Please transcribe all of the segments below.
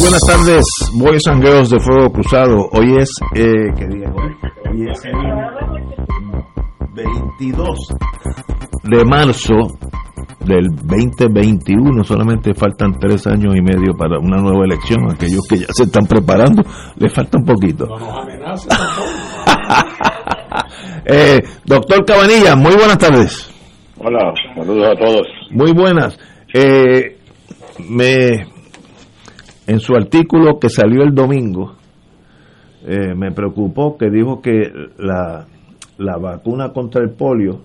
Muy buenas tardes, Boys and Girls de Fuego Cruzado. Hoy es, eh, ¿qué día es hoy? Hoy es el 22 de marzo del 2021. Solamente faltan tres años y medio para una nueva elección. Aquellos que ya se están preparando, les falta un poquito. No nos amenacen eh, doctor Cabanilla, muy buenas tardes. Hola, saludos a todos. Muy buenas. Eh, me en su artículo que salió el domingo, eh, me preocupó que dijo que la, la vacuna contra el polio,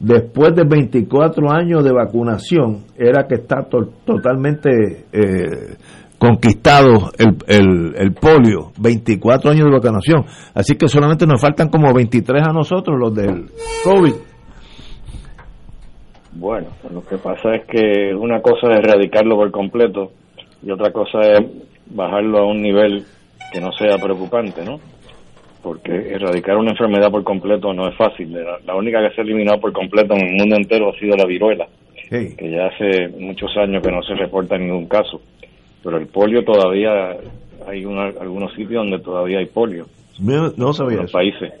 después de 24 años de vacunación, era que está totalmente eh, conquistado el, el, el, polio, 24 años de vacunación. Así que solamente nos faltan como 23 a nosotros los del COVID. Bueno, lo que pasa es que una cosa es erradicarlo por completo y otra cosa es bajarlo a un nivel que no sea preocupante, ¿no? Porque erradicar una enfermedad por completo no es fácil. La, única que se ha eliminado por completo en el mundo entero ha sido la viruela, que ya hace muchos años que no se reporta ningún caso. Pero el polio todavía, hay algunos sitios donde todavía hay polio. No, no sabía los países.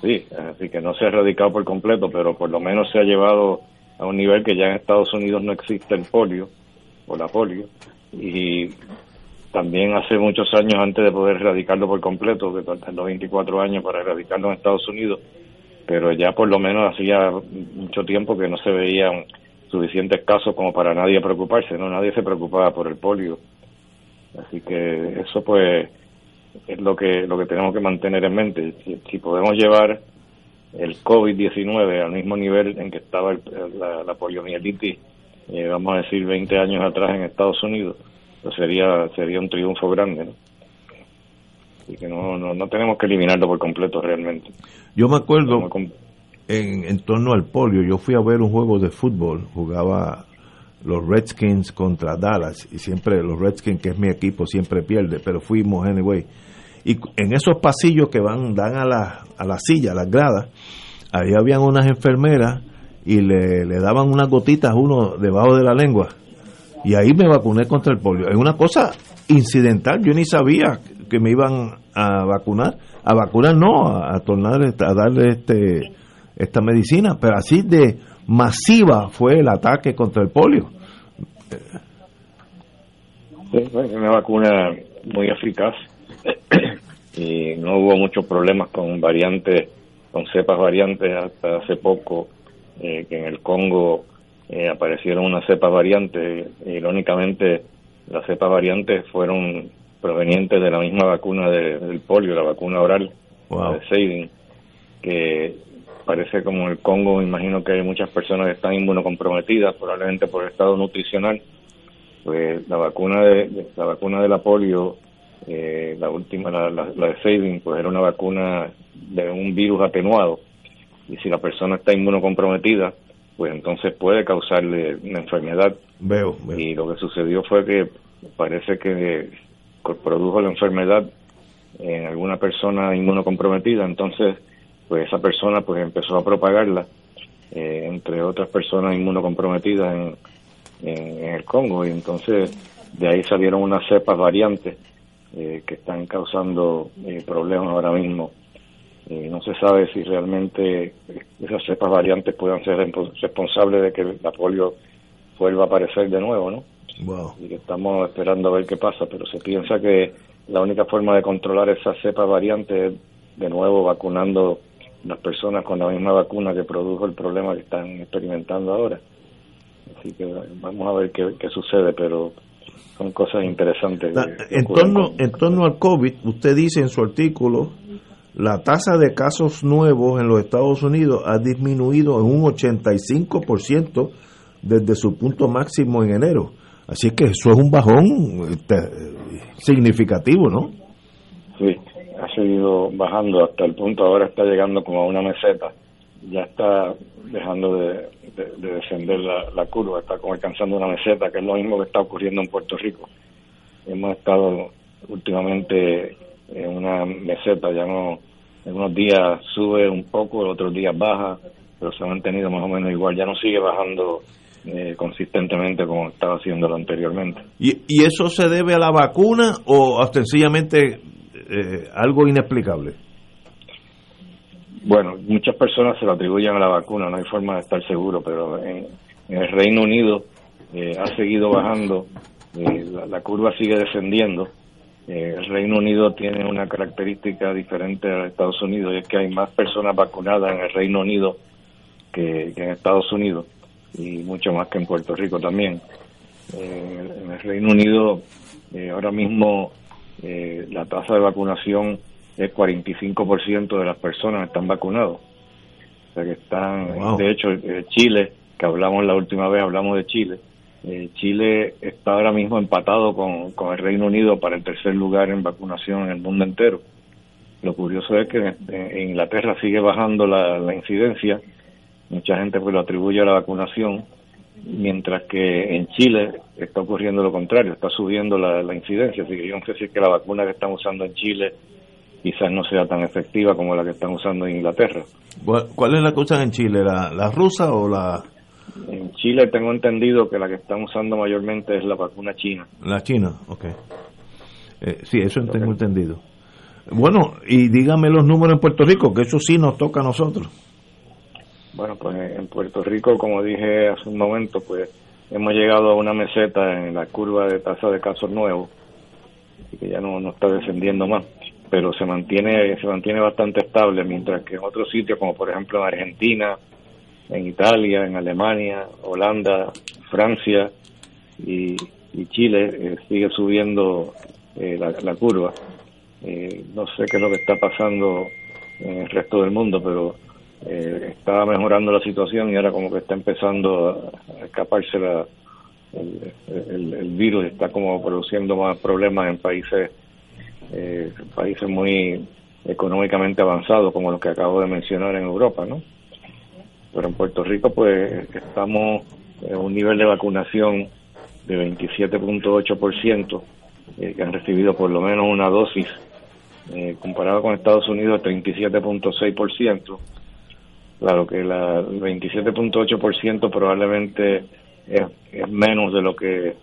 Sí, así que no se ha erradicado por completo, pero por lo menos se ha llevado a un nivel que ya en Estados Unidos no existe el polio o la polio y también hace muchos años antes de poder erradicarlo por completo, que los 24 años para erradicarlo en Estados Unidos, pero ya por lo menos hacía mucho tiempo que no se veían suficientes casos como para nadie preocuparse, no nadie se preocupaba por el polio. Así que eso pues es lo que lo que tenemos que mantener en mente. Si, podemos llevar el COVID-19 al mismo nivel en que estaba la, la poliomielitis eh, vamos a decir 20 años atrás en Estados Unidos, pues sería sería un triunfo grande, ¿no? Y que no, no, tenemos que eliminarlo por completo realmente. Yo me acuerdo en, en torno al polio, yo fui a ver un juego de fútbol, jugaba los Redskins contra Dallas y siempre los Redskins que es mi equipo siempre pierde pero fuimos anyway y en esos pasillos que van dan a la, a la silla a las gradas ahí habían unas enfermeras y le, le daban unas gotitas a uno debajo de la lengua. Y ahí me vacuné contra el polio. Es una cosa incidental, yo ni sabía que me iban a vacunar. A vacunar no, a, tornar, a darle este esta medicina, pero así de masiva fue el ataque contra el polio. una vacuna muy eficaz y no hubo muchos problemas con variantes, con cepas variantes hasta hace poco eh, que en el Congo eh, aparecieron unas cepas variantes. Irónicamente, las cepas variantes fueron provenientes de la misma vacuna del polio, la vacuna oral de Seidin, que parece como en el Congo, me imagino que hay muchas personas que están inmunocomprometidas, probablemente por el estado nutricional. Pues la vacuna de, la vacuna de la polio, eh, la última, la, la, la de Seidin, pues era una vacuna de un virus atenuado y si la persona está inmunocomprometida, pues entonces puede causarle una enfermedad. Veo, Y lo que sucedió fue que parece que produjo la enfermedad en alguna persona inmunocomprometida, entonces pues esa persona pues empezó a propagarla eh, entre otras personas inmunocomprometidas en, en, el Congo. Y entonces de ahí salieron unas cepas variantes eh, que están causando eh, problemas ahora mismo eh, no se sabe si realmente esas cepas variantes puedan ser responsables de que la polio vuelva a aparecer de nuevo, ¿no? Y que estamos esperando a ver qué pasa, pero se piensa que la única forma de controlar esas cepas variantes es de nuevo vacunando las personas con la misma vacuna que produjo el problema que están experimentando ahora. Así que vamos a ver qué, qué sucede, pero son cosas interesantes. En torno, en torno al COVID, usted dice en su artículo, la tasa de casos nuevos en los Estados Unidos ha disminuido en un 85% desde su punto máximo en enero. Así que eso es un bajón este, significativo, ¿no? Sí, ha seguido bajando hasta el punto ahora está llegando como a una meseta. Ya está dejando de, descender la, curva, está como alcanzando una meseta, que es lo mismo que está ocurriendo en Puerto Rico. Hemos estado últimamente en una meseta, ya no, en unos días sube un poco, otros días baja, pero se ha mantenido más o menos igual, ya no sigue bajando eh, consistentemente como estaba haciéndolo anteriormente. ¿Y, ¿Y eso se debe a la vacuna o sencillamente eh, algo inexplicable? Bueno, muchas personas se lo atribuyen a la vacuna, no hay forma de estar seguro, pero en, el Reino Unido eh, ha seguido bajando, eh, la, curva sigue descendiendo. El Reino Unido tiene una característica diferente a Estados Unidos, y es que hay más personas vacunadas en el Reino Unido que, en Estados Unidos, y mucho más que en Puerto Rico también. en el Reino Unido ahora mismo eh, la tasa de vacunación es 45% de las personas están vacunados. O sea que están, de hecho, eh, Chile, que hablamos la última vez, hablamos de Chile, eh, Chile está ahora mismo empatado con, con el Reino Unido para el tercer lugar en vacunación en el mundo entero. Lo curioso es que en, Inglaterra sigue bajando la, la incidencia, mucha gente pues lo atribuye a la vacunación, mientras que en Chile está ocurriendo lo contrario, está subiendo la, incidencia, así que yo no sé si que la vacuna que están usando en Chile quizás no sea tan efectiva como la que están usando en Inglaterra. ¿Cuál es la que usan en Chile, la, rusa o la...? En Chile tengo entendido que la que están usando mayormente es la vacuna china. La china, ok. Eh, sí, eso tengo entendido. Bueno, y dígame los números en Puerto Rico, que eso sí nos toca a nosotros. Bueno, pues en Puerto Rico, como dije hace un momento, pues hemos llegado a una meseta en la curva de tasa de casos nuevos, y que ya no, no está descendiendo más, pero se mantiene se mantiene bastante estable, mientras que en otros sitios, como por ejemplo en Argentina, en Italia, en Alemania, Holanda, Francia y, Chile, eh, sigue subiendo eh, la, curva. Eh, no sé qué es lo que está pasando en el resto del mundo, pero eh, estaba mejorando la situación y ahora como que está empezando a, escaparse la, el, virus, está como produciendo más problemas en países, países muy económicamente avanzados como los que acabo de mencionar en Europa, ¿no? Pero en Puerto Rico pues estamos en un nivel de vacunación de 27.8%, eh, que han recibido por lo menos una dosis, eh, comparado con Estados Unidos 37.6%, Claro que la, el 27.8% probablemente es, menos de lo que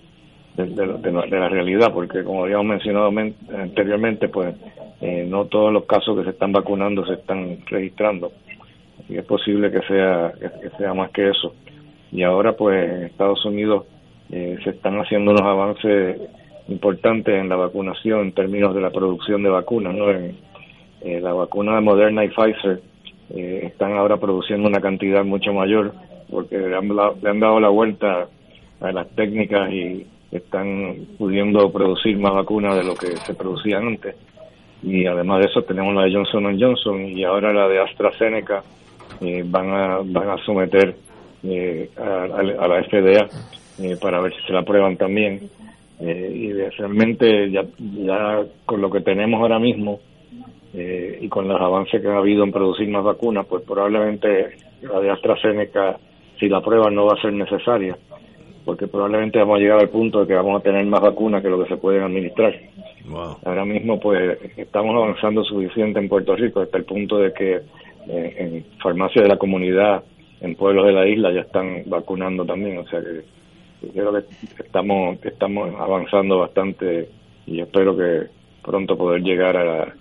de, la realidad, porque como habíamos mencionado anteriormente, pues eh, no todos los casos que se están vacunando se están registrando. Y es posible que sea que sea más que eso. Y ahora, pues en Estados Unidos eh, se están haciendo unos avances importantes en la vacunación en términos de la producción de vacunas, ¿no? En, eh, la vacuna de Moderna y Pfizer eh, están ahora produciendo una cantidad mucho mayor porque le han, dado la vuelta a las técnicas y están pudiendo producir más vacunas de lo que se producían antes. Y además de eso tenemos la de Johnson Johnson y ahora la de AstraZeneca eh, van, a, van a someter eh, a, la FDA para ver si se la aprueban también. y realmente ya, ya con lo que tenemos ahora mismo, eh, y con los avances que ha habido en producir más vacunas, pues probablemente la de AstraZeneca, si la prueba no va a ser necesaria, porque probablemente vamos a llegar al punto de que vamos a tener más vacunas que lo que se pueden administrar. Ahora mismo, pues estamos avanzando suficiente en Puerto Rico hasta el punto de que eh, en farmacias de la comunidad, en pueblos de la isla, ya están vacunando también. O sea que creo que estamos, estamos avanzando bastante y espero que pronto poder llegar a la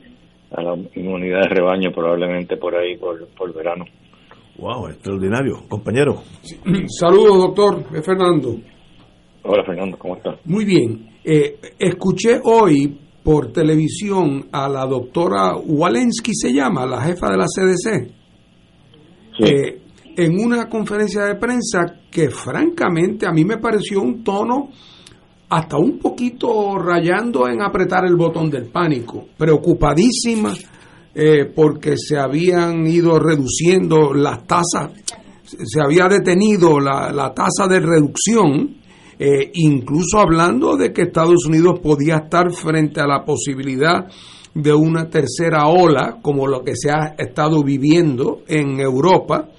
a la inmunidad de rebaño probablemente por ahí, por, por verano. Wow, extraordinario. Compañero. Saludos, doctor. Fernando. Hola, Fernando, ¿cómo estás? Muy bien. Eh, escuché hoy por televisión a la doctora Walensky, se llama, la jefa de la CDC, eh, en una conferencia de prensa que francamente a mí me pareció un tono hasta un poquito rayando en apretar el botón del pánico, preocupadísima eh, porque se habían ido reduciendo las tasas, se había detenido la, la tasa de reducción, eh, incluso hablando de que Estados Unidos podía estar frente a la posibilidad de una tercera ola, como lo que se ha estado viviendo en Europa.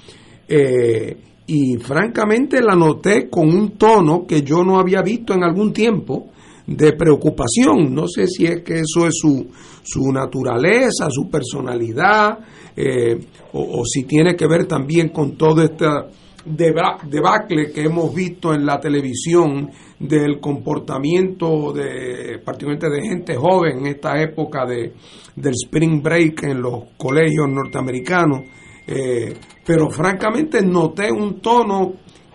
Eh, y francamente la noté con un tono que yo no había visto en algún tiempo de preocupación. No sé si es que eso es su, su naturaleza, su personalidad, eh, o, si tiene que ver también con todo este debacle que hemos visto en la televisión del comportamiento de particularmente de gente joven en esta época de, del spring break en los colegios norteamericanos eh, pero francamente noté un tono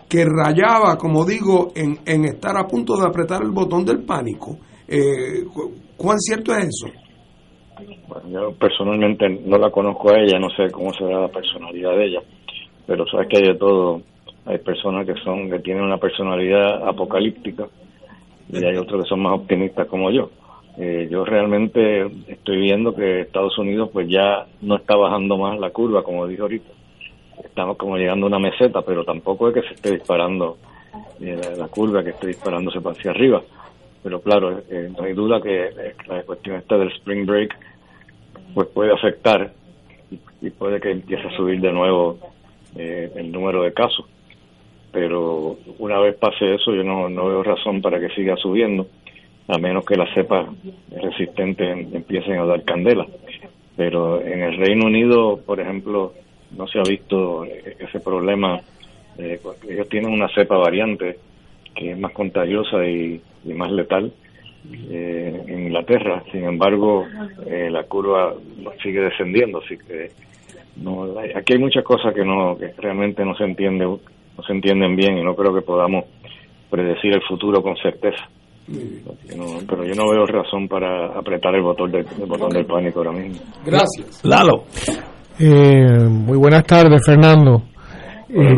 que rayaba, como digo, en, en estar a punto de apretar el botón del pánico. Eh, ¿Cuán cierto es eso? Yo personalmente no la conozco a ella, no sé cómo será la personalidad de ella, pero sabes que hay de todo. Hay personas que son que tienen una personalidad apocalíptica y hay otros que son más optimistas como yo. Eh, yo realmente estoy viendo que Estados Unidos pues ya no está bajando más la curva, como dijo ahorita. Estamos como llegando a una meseta, pero tampoco es que se esté disparando eh, la, curva, que esté disparándose hacia arriba. Pero claro, eh, no hay duda que la cuestión esta del spring break pues puede afectar y, puede que empiece a subir de nuevo el número de casos. Pero una vez pase eso, yo no, no veo razón para que siga subiendo a menos que las cepas resistentes empiecen a dar candela. Pero en el Reino Unido, por ejemplo, no se ha visto ese problema. Eh, ellos tienen una cepa variante que es más contagiosa y, más letal eh, en Inglaterra. Sin embargo, eh, la curva sigue descendiendo, así que no, aquí hay muchas cosas que no que realmente no se entiende no se entienden bien y no creo que podamos predecir el futuro con certeza pero yo no veo razón para apretar el botón, botón del pánico ahora mismo. Gracias. Lalo. Eh, muy buenas tardes, Fernando. Eh,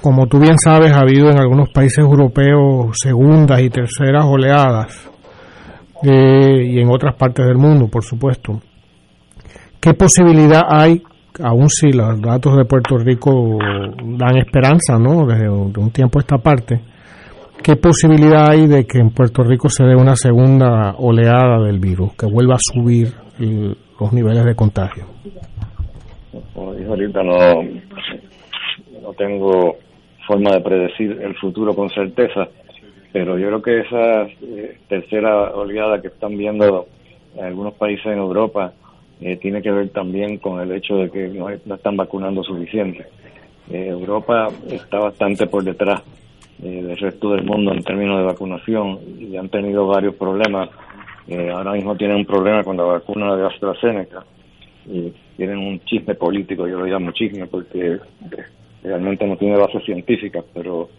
como tú bien sabes, ha habido en algunos países europeos segundas y terceras oleadas, eh, y en otras partes del mundo, por supuesto. ¿Qué posibilidad hay, aun si los datos de Puerto Rico dan esperanza, ¿no? Desde un tiempo a esta parte, ¿Qué posibilidad hay de que en Puerto Rico se dé una segunda oleada del virus, que vuelva a subir los niveles de contagio? Como dijo ahorita, no, no tengo forma de predecir el futuro con certeza, pero yo creo que esa eh, tercera oleada que están viendo en algunos países en Europa eh, tiene que ver también con el hecho de que no, están vacunando suficiente. Eh, Europa está bastante por detrás eh, del resto del mundo en términos de vacunación y han tenido varios problemas. Ahora mismo tienen un problema con la vacuna de AstraZeneca y tienen un chisme político, yo lo llamo chisme porque realmente no tiene base científica, pero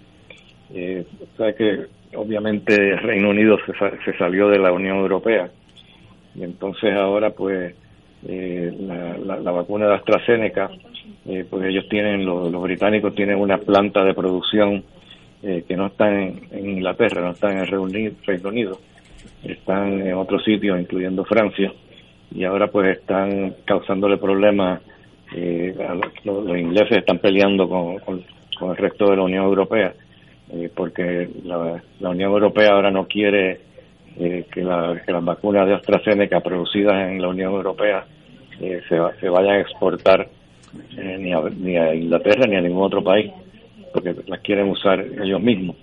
eh, sabe que obviamente Reino Unido se, se, salió de la Unión Europea y entonces ahora pues eh, la, la, vacuna de AstraZeneca, eh, pues ellos tienen, los, los británicos tienen una planta de producción eh, que no están en, Inglaterra, no están en el Reino Unido, están en otros sitios, incluyendo Francia, y ahora pues están causándole problemas. Eh, los, ingleses están peleando con, el resto de la Unión Europea, eh, porque la, Unión Europea ahora no quiere que, las vacunas de AstraZeneca producidas en la Unión Europea se, se vayan a exportar ni ni, a, Inglaterra ni a ningún otro país porque las quieren usar ellos mismos.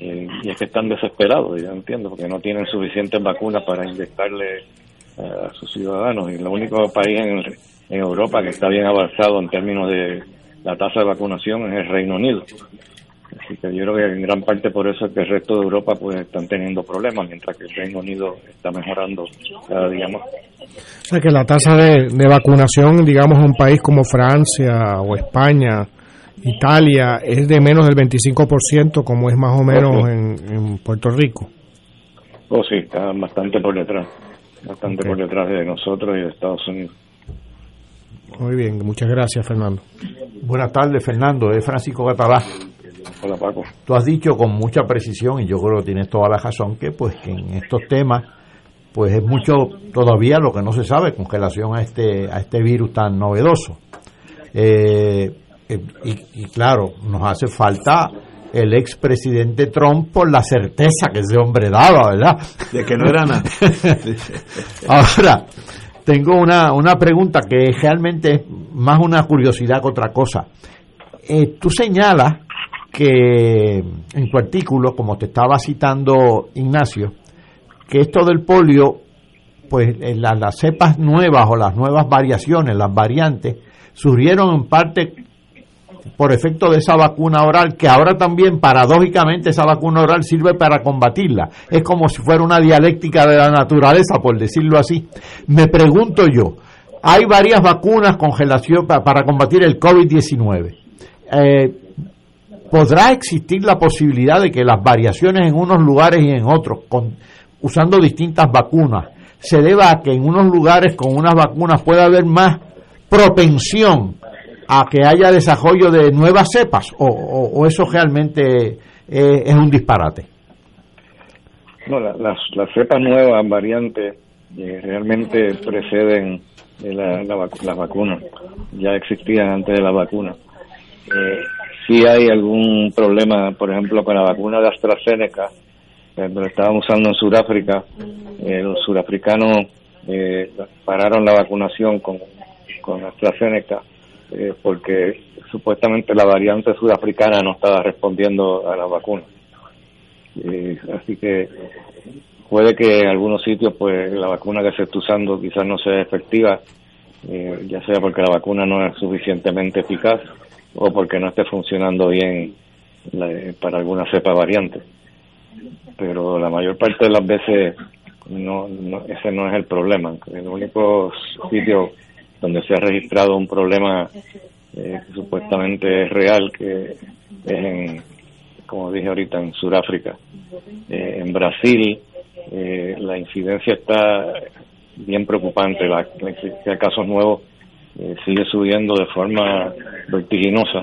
Eh, y es que están desesperados, yo entiendo, porque no tienen suficientes vacunas para inyectarle eh, a sus ciudadanos. Y el único país en Europa que está bien avanzado en términos de la tasa de vacunación es el Reino Unido. Así que yo creo que en gran parte por eso es que el resto de Europa pues están teniendo problemas, mientras que el Reino Unido está mejorando cada día más. O sea que la tasa de, de vacunación, digamos, en un país como Francia o España, Italia es de menos del 25%, como es más o menos en, Puerto Rico. Oh, sí, está bastante por detrás, bastante por detrás de nosotros y de Estados Unidos. Muy bien, muchas gracias, Fernando. Buenas tardes, Fernando. Es Francisco Catalá. Hola, Paco. Tú has dicho con mucha precisión, y yo creo que tienes toda la razón, que pues que en estos temas pues es mucho todavía lo que no se sabe con relación a este, a este virus tan novedoso. Eh, eh, y, claro, nos hace falta el expresidente Trump por la certeza que ese hombre daba, ¿verdad? De que no era nada. Ahora, tengo una, una pregunta que es realmente más una curiosidad que otra cosa. Eh, tú señalas que en tu artículo, como te estaba citando Ignacio, que esto del polio, pues las, las cepas nuevas o las nuevas variaciones, las variantes, surgieron en parte por efecto de esa vacuna oral, que ahora también paradójicamente esa vacuna oral sirve para combatirla. Es como si fuera una dialéctica de la naturaleza, por decirlo así. Me pregunto yo, hay varias vacunas congelación para combatir el COVID-19. Eh, ¿Podrá existir la posibilidad de que las variaciones en unos lugares y en otros, con, usando distintas vacunas, se deba a que en unos lugares con unas vacunas pueda haber más propensión a que haya desarrollo de nuevas cepas o, eso realmente es, un disparate? No, las, las cepas nuevas, variantes, eh, realmente preceden la, las vacunas, ya existían antes de la vacuna. Eh, si hay algún problema, por ejemplo, con la vacuna de AstraZeneca, eh, lo estaban usando en Sudáfrica, eh, los surafricanos eh, pararon la vacunación con, con AstraZeneca eh, porque supuestamente la variante sudafricana no estaba respondiendo a la vacuna. así que puede que en algunos sitios pues la vacuna que se está usando quizás no sea efectiva, ya sea porque la vacuna no es suficientemente eficaz o porque no esté funcionando bien para alguna cepa variante. Pero la mayor parte de las veces no, ese no es el problema. El único sitio donde se ha registrado un problema eh, supuestamente es real, que es en, como dije ahorita, en Sudáfrica. Eh, en Brasil eh, la incidencia está bien preocupante, la, la casos nuevos eh, sigue subiendo de forma vertiginosa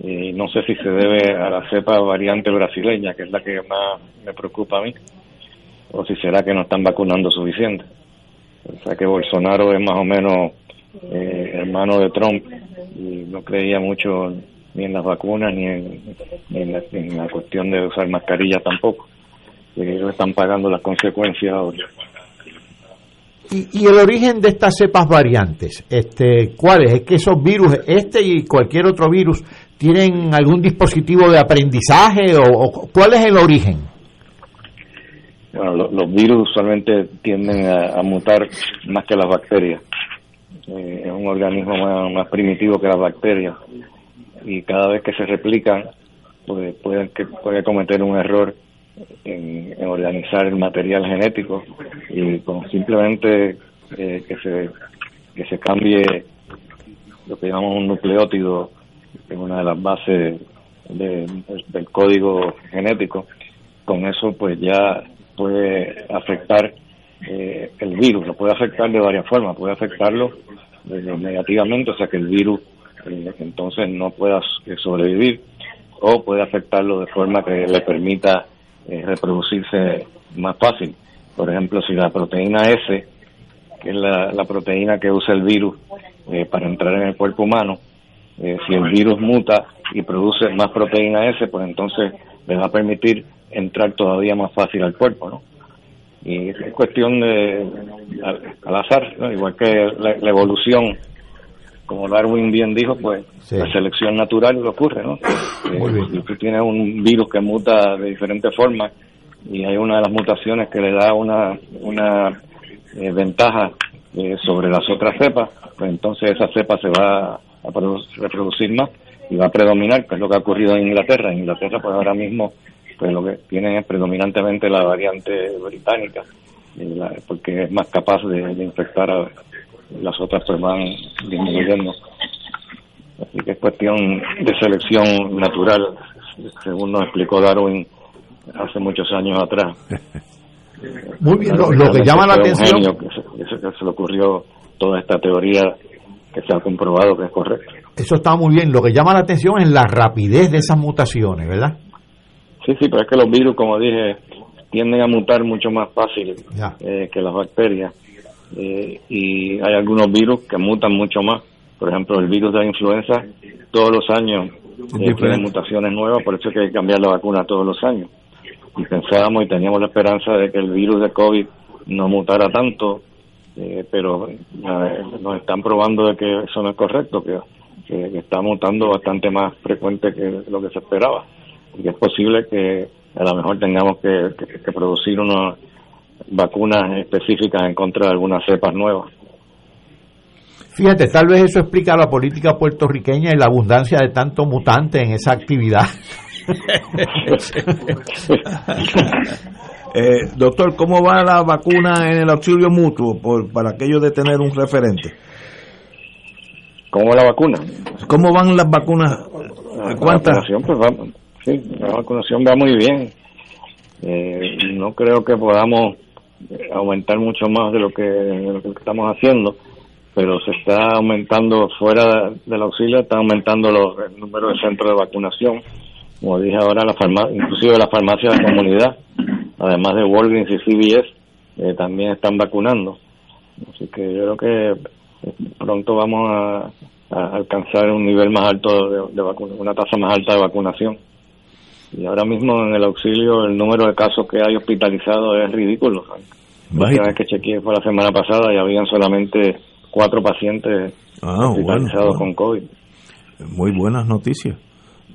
y no sé si se debe a la cepa variante brasileña, que es la que más me preocupa a mí, o si será que no están vacunando suficiente. O sea que Bolsonaro es más o menos eh, hermano de Trump y no creía mucho ni en las vacunas ni en, la, cuestión de usar mascarilla tampoco. Y ellos están pagando las consecuencias ahora. ¿Y, el origen de estas cepas variantes? Este, ¿Cuál es? ¿Es que esos virus, este y cualquier otro virus, tienen algún dispositivo de aprendizaje o, cuál es el origen? Bueno, los virus usualmente tienden a, mutar más que las bacterias. Eh, es un organismo más, primitivo que las bacterias y cada vez que se replican pues, puede cometer un error en, organizar el material genético y con simplemente eh, que se que se cambie lo que llamamos un nucleótido en una de las bases del código genético con eso pues ya puede afectar eh, el virus. Lo puede afectar de varias formas. Puede afectarlo eh, negativamente o sea que el virus entonces no pueda sobrevivir o puede afectarlo de forma que le permita eh, reproducirse más fácil. Por ejemplo, si la proteína S, que es la, proteína que usa el virus eh, para entrar en el cuerpo humano, eh, si el virus muta y produce más proteína S, pues entonces le va a permitir entrar todavía más fácil al cuerpo, ¿no? Y es cuestión de al, azar, igual que la, evolución como Darwin bien dijo, pues la selección natural lo ocurre, ¿no? si tú tienes un virus que muta de diferentes formas y hay una de las mutaciones que le da una, una eh, ventaja eh, sobre las otras cepas, pues entonces esa cepa se va a reproducir más y va a predominar, que es lo que ha ocurrido en Inglaterra. En Inglaterra, pues ahora mismo, pues lo que tienen es predominantemente la variante británica, porque es más capaz de, de infectar a las otras pues van disminuyendo. Así que es cuestión de selección natural, según nos explicó Darwin hace muchos años atrás. Muy bien, lo, que llama la atención... Que se, que se le ocurrió toda esta teoría que se ha comprobado que es correcta. Eso está muy bien. Lo que llama la atención es la rapidez de esas mutaciones, ¿verdad? Sí, sí, pero es que los virus, como dije, tienden a mutar mucho más fácil eh, que las bacterias. Eh, y hay algunos virus que mutan mucho más. Por ejemplo, el virus de la influenza, todos los años eh, tiene mutaciones nuevas, por eso hay que cambiar la vacuna todos los años. Y pensábamos y teníamos la esperanza de que el virus de COVID no mutara tanto, pero nos están probando de que eso no es correcto, que, que está mutando bastante más frecuente que lo que se esperaba. Y que es posible que a lo mejor tengamos que, producir unas vacunas específicas en contra de algunas cepas nuevas. Fíjate, tal vez eso explica la política puertorriqueña y la abundancia de tanto mutante en esa actividad. eh, doctor, ¿cómo va la vacuna en el auxilio mutuo por, para aquello de tener un referente? ¿Cómo va la vacuna? ¿Cómo van las vacunas? ¿Cuántas? pues sí, la vacunación va muy bien. Eh, no creo que podamos aumentar mucho más de lo que, estamos haciendo, pero se está aumentando fuera del auxilio, está aumentando los, el número de centros de vacunación. Como dije ahora, la farma, inclusive las farmacias de comunidad, además de Walgreens y CVS, eh, también están vacunando. Así que yo creo que pronto vamos a, alcanzar un nivel más alto de, de una tasa más alta de vacunación. Y ahora mismo en el auxilio el número de casos que hay hospitalizados es ridículo. La última vez que chequeé fue la semana pasada y habían solamente cuatro pacientes ah, hospitalizados con COVID. Muy buenas noticias.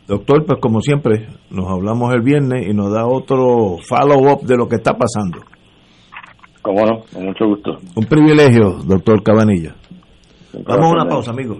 Doctor, pues como siempre, nos hablamos el viernes y nos da otro follow-up de lo que está pasando. Cómo no, con mucho gusto. Un privilegio, doctor Cabanilla. Vamos a una pausa, amigos.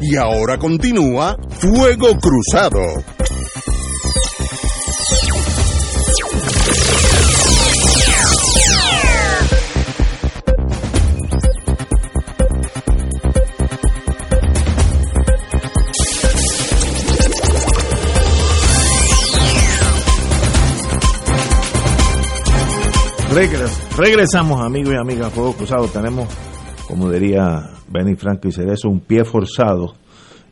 Y ahora continúa Fuego Cruzado. Regres, regresamos amigos y amigas Fuego Cruzado. Tenemos como diría Benny Franco y Cerezo, un pie forzado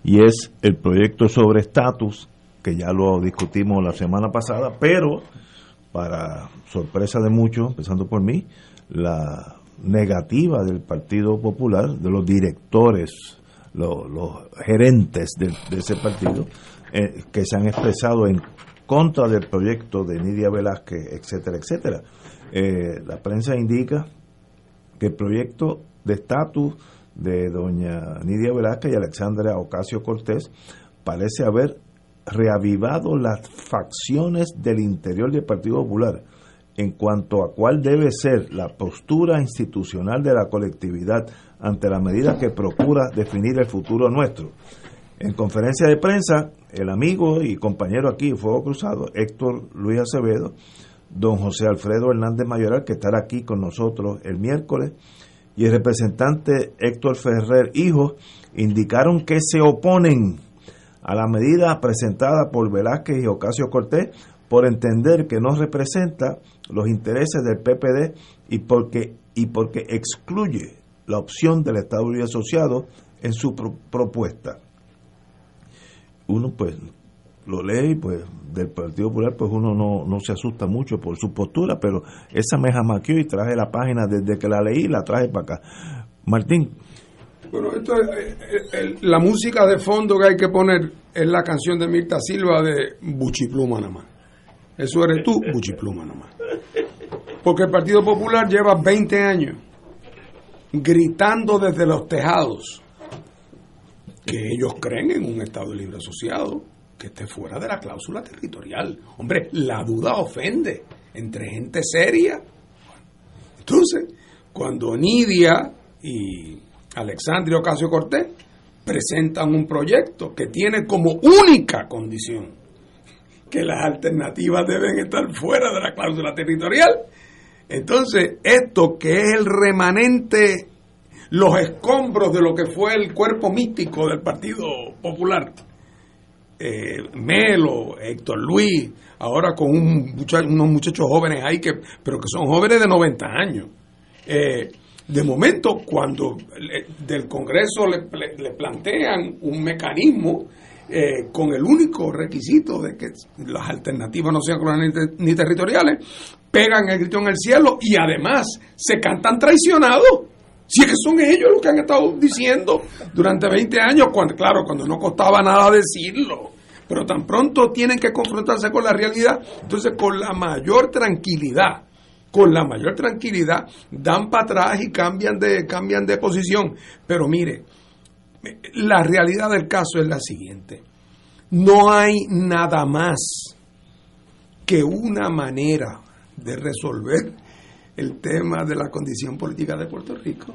y es el proyecto sobre estatus, que ya lo discutimos la semana pasada, pero para sorpresa de muchos, empezando por mí, la negativa del Partido Popular, de los directores, los, gerentes de, ese partido, eh, que se han expresado en contra del proyecto de Nidia Velázquez, etcétera, etcétera. Eh, la prensa indica que el proyecto de estatus de doña Nidia Velázquez y Alexandra Ocasio Cortés parece haber reavivado las facciones del interior del Partido Popular en cuanto a cuál debe ser la postura institucional de la colectividad ante la medida que procura definir el futuro nuestro. En conferencia de prensa, el amigo y compañero aquí, Fuego Cruzado, Héctor Luis Acevedo, don José Alfredo Hernández Mayoral, que estará aquí con nosotros el miércoles, y el representante Héctor Ferrer, hijo, indicaron que se oponen a la medida presentada por Velázquez y Ocasio Cortés por entender que no representa los intereses del PPD y porque, y porque excluye la opción del Estado Libre Asociado en su propuesta. Uno pues lo lee y pues del Partido Popular pues uno no, no se asusta mucho por su postura, pero esa me jamaqueó y traje la página desde que la leí, la traje para acá. Martín. Bueno, esto es, eh, la música de fondo que hay que poner es la canción de Mirta Silva de Buchipluma nada más. Eso eres tú, Buchipluma nada más. Porque el Partido Popular lleva 20 años gritando desde los tejados que ellos creen en un Estado libre asociado que esté fuera de la cláusula territorial. Hombre, la duda ofende entre gente seria. Entonces, cuando Nidia y Alexandria Ocasio Cortés presentan un proyecto que tiene como única condición que las alternativas deben estar fuera de la cláusula territorial, entonces esto que es el remanente, los escombros de lo que fue el cuerpo místico del Partido Popular, eh, Melo, Héctor Luis, ahora con un unos muchachos jóvenes ahí, que, pero que son jóvenes de 90 años. Eh, de momento, cuando del Congreso le, plantean un mecanismo eh, con el único requisito de que las alternativas no sean coloniales ni territoriales, pegan el grito en el cielo y además se cantan traicionados. Si es que son ellos los que han estado diciendo durante 20 años, claro, cuando no costaba nada decirlo, pero tan pronto tienen que confrontarse con la realidad, entonces con la mayor tranquilidad, con la mayor tranquilidad, dan para atrás y cambian de, cambian de posición. Pero mire, la realidad del caso es la siguiente, no hay nada más que una manera de resolver el tema de la condición política de Puerto Rico.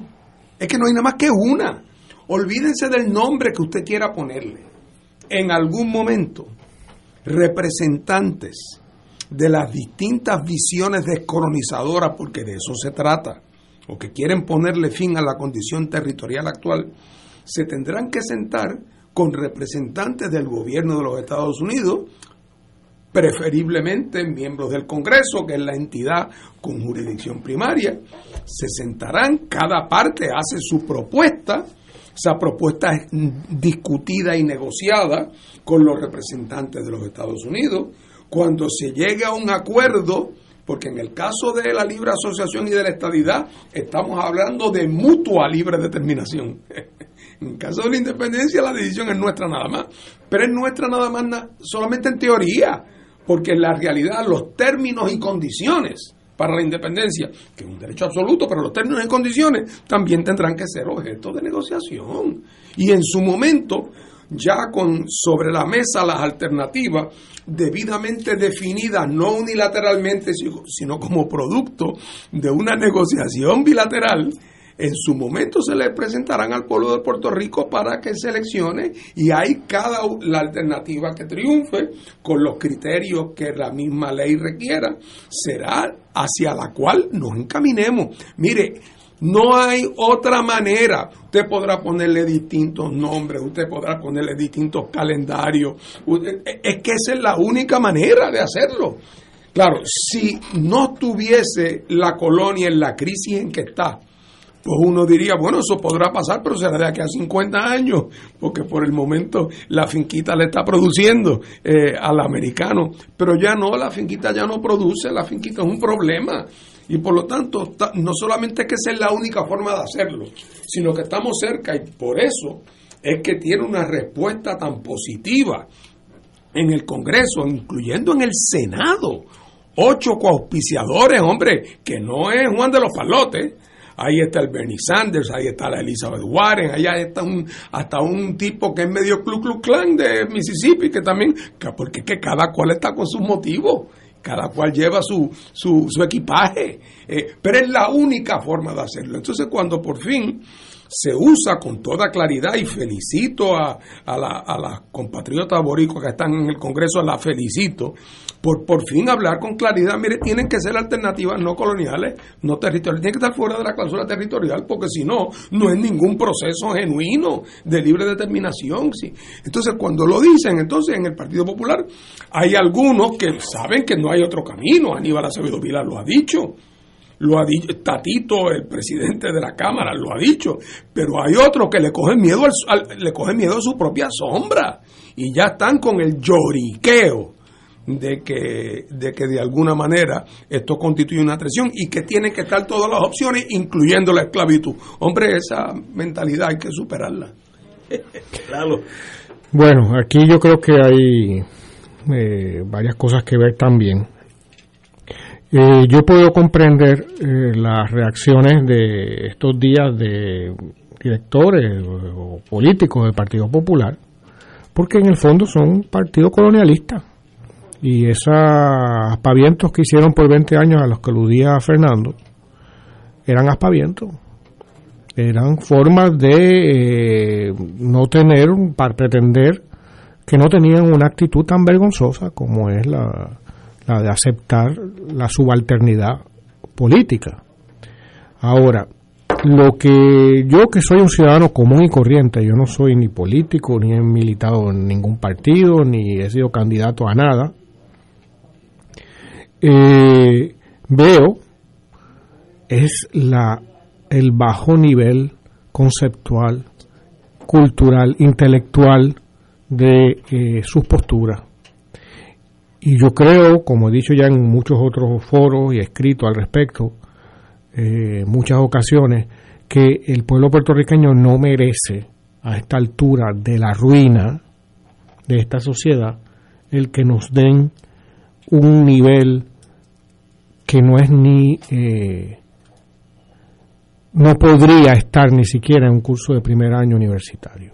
Es que no hay nada más que una. Olvídense del nombre que usted quiera ponerle. En algún momento, representantes de las distintas visiones descolonizadoras, porque de eso se trata, o que quieren ponerle fin a la condición territorial actual, se tendrán que sentar con representantes del gobierno de los Estados Unidos preferiblemente miembros del Congreso, que es la entidad con jurisdicción primaria, se sentarán, cada parte hace su propuesta, esa propuesta es discutida y negociada con los representantes de los Estados Unidos, cuando se llegue a un acuerdo, porque en el caso de la libre asociación y de la estadidad, estamos hablando de mutua libre determinación. En el caso de la independencia, la decisión es nuestra nada más, pero es nuestra nada más solamente en teoría porque en la realidad los términos y condiciones para la independencia, que es un derecho absoluto, pero los términos y condiciones también tendrán que ser objeto de negociación. Y en su momento, ya con sobre la mesa las alternativas debidamente definidas, no unilateralmente, sino como producto de una negociación bilateral, en su momento se le presentarán al pueblo de Puerto Rico para que seleccione y hay cada la alternativa que triunfe con los criterios que la misma ley requiera será hacia la cual nos encaminemos. Mire, no hay otra manera. Usted podrá ponerle distintos nombres, usted podrá ponerle distintos calendarios. Es que esa es la única manera de hacerlo. Claro, si no tuviese la colonia en la crisis en que está, pues uno diría, bueno, eso podrá pasar, pero será de aquí a 50 años, porque por el momento la finquita le está produciendo eh, al americano, pero ya no, la finquita ya no produce, la finquita es un problema. Y por lo tanto, no solamente es que esa es la única forma de hacerlo, sino que estamos cerca y por eso es que tiene una respuesta tan positiva en el Congreso, incluyendo en el Senado. Ocho coauspiciadores, hombre, que no es Juan de los Palotes. Ahí está el Bernie Sanders, ahí está la Elizabeth Warren, allá está un, hasta un tipo que es medio Ku Klux Klan de Mississippi, que también, porque que cada cual está con sus motivos cada cual lleva su, su, su equipaje, eh, pero es la única forma de hacerlo. Entonces cuando por fin se usa con toda claridad y felicito a, a, la, a las compatriotas boricuas que están en el Congreso, la felicito por por fin hablar con claridad. Mire, tienen que ser alternativas no coloniales, no territoriales, tienen que estar fuera de la cláusula territorial porque si no, no es ningún proceso genuino de libre determinación. ¿sí? Entonces, cuando lo dicen, entonces en el Partido Popular hay algunos que saben que no hay otro camino. Aníbal Acevedo Vila lo ha dicho lo ha dicho Tatito, el presidente de la Cámara, lo ha dicho, pero hay otros que le cogen miedo al, le cogen miedo a su propia sombra y ya están con el lloriqueo de que, de que de alguna manera esto constituye una traición y que tienen que estar todas las opciones, incluyendo la esclavitud. Hombre, esa mentalidad hay que superarla. claro. Bueno, aquí yo creo que hay eh, varias cosas que ver también. Eh, yo puedo comprender eh, las reacciones de estos días de directores o, políticos del Partido Popular, porque en el fondo son un partido colonialista. Y esos aspavientos que hicieron por 20 años a los que aludía Fernando, eran aspavientos. Eran formas de eh, no tener, para pretender que no tenían una actitud tan vergonzosa como es la, de aceptar la subalternidad política. Ahora, lo que yo que soy un ciudadano común y corriente, yo no soy ni político, ni he militado en ningún partido, ni he sido candidato a nada, eh, veo es la, el bajo nivel conceptual, cultural, intelectual de eh, sus posturas. Y yo creo, como he dicho ya en muchos otros foros y he escrito al respecto, eh, muchas ocasiones, que el pueblo puertorriqueño no merece a esta altura de la ruina de esta sociedad el que nos den un nivel que no es ni eh, no podría estar ni siquiera en un curso de primer año universitario.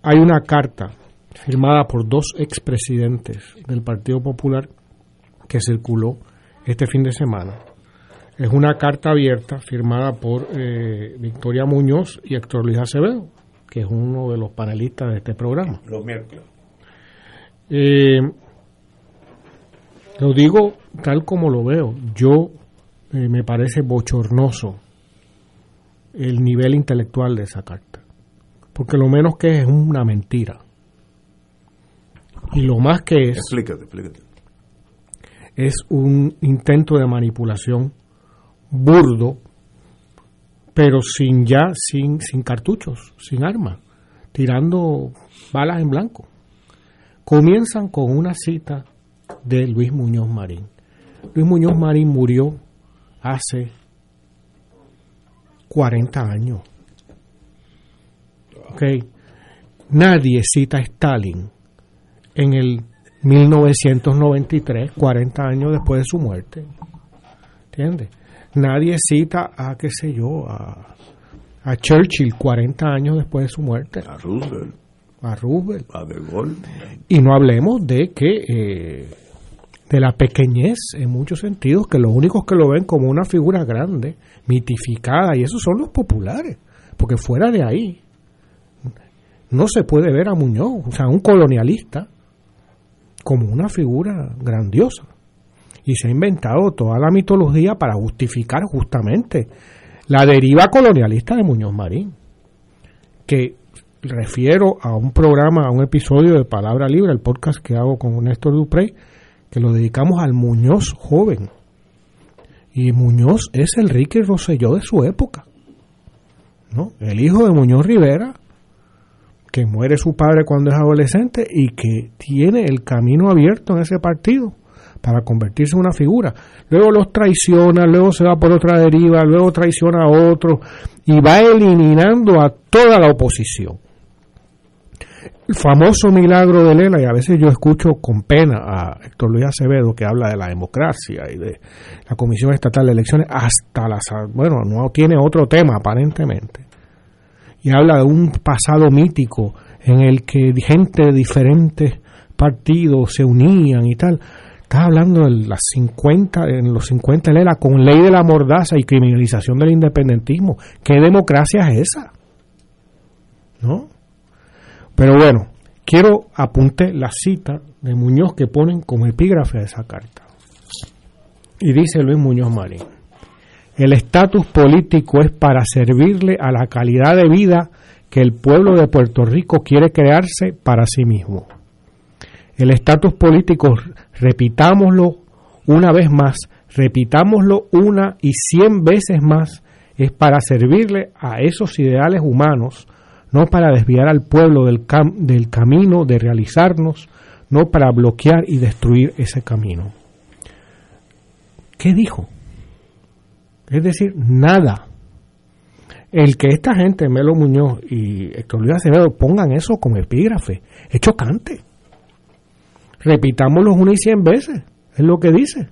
Hay una carta firmada por dos expresidentes del Partido Popular que circuló este fin de semana. Es una carta abierta firmada por eh, Victoria Muñoz y Héctor Luis Acevedo, que es uno de los panelistas de este programa. Los miércoles. Eh, lo digo tal como lo veo. Yo eh, me parece bochornoso el nivel intelectual de esa carta. Porque lo menos que es es una mentira. Y lo más que es. Es un intento de manipulación burdo, pero sin ya, sin, sin cartuchos, sin armas, tirando balas en blanco. Comienzan con una cita de Luis Muñoz Marín. Luis Muñoz Marín murió hace 40 años. Okay. Nadie cita a Stalin en el 1993, 40 años después de su muerte. ¿Entiendes? Nadie cita a, qué sé yo, a, a Churchill 40 años después de su muerte. A Roosevelt. A Roosevelt. A De Gaulle. Y no hablemos de que... Eh, de la pequeñez en muchos sentidos, que los únicos que lo ven como una figura grande, mitificada, y esos son los populares, porque fuera de ahí no se puede ver a Muñoz, o sea, un colonialista, como una figura grandiosa. Y se ha inventado toda la mitología para justificar justamente la deriva colonialista de Muñoz Marín, que refiero a un programa, a un episodio de Palabra Libre, el podcast que hago con Néstor Duprey, que lo dedicamos al Muñoz joven. Y Muñoz es el Ricky Rosselló de su época. ¿no? El hijo de Muñoz Rivera, que muere su padre cuando es adolescente y que tiene el camino abierto en ese partido para convertirse en una figura. Luego los traiciona, luego se va por otra deriva, luego traiciona a otro y va eliminando a toda la oposición. El famoso milagro de Lela, y a veces yo escucho con pena a Héctor Luis Acevedo que habla de la democracia y de la Comisión Estatal de Elecciones, hasta las. Bueno, no tiene otro tema aparentemente. Y habla de un pasado mítico en el que gente de diferentes partidos se unían y tal. Está hablando de las 50, en los 50 Lela, con ley de la mordaza y criminalización del independentismo. ¿Qué democracia es esa? ¿No? Pero bueno, quiero apuntar la cita de Muñoz que ponen como epígrafe de esa carta. Y dice Luis Muñoz Marín, el estatus político es para servirle a la calidad de vida que el pueblo de Puerto Rico quiere crearse para sí mismo. El estatus político, repitámoslo una vez más, repitámoslo una y cien veces más, es para servirle a esos ideales humanos no para desviar al pueblo del, del camino de realizarnos, no para bloquear y destruir ese camino. ¿Qué dijo? Es decir, nada. El que esta gente, Melo Muñoz y Héctor Luis Acevedo, pongan eso como epígrafe, es chocante. Repitámoslo una y cien veces, es lo que dice.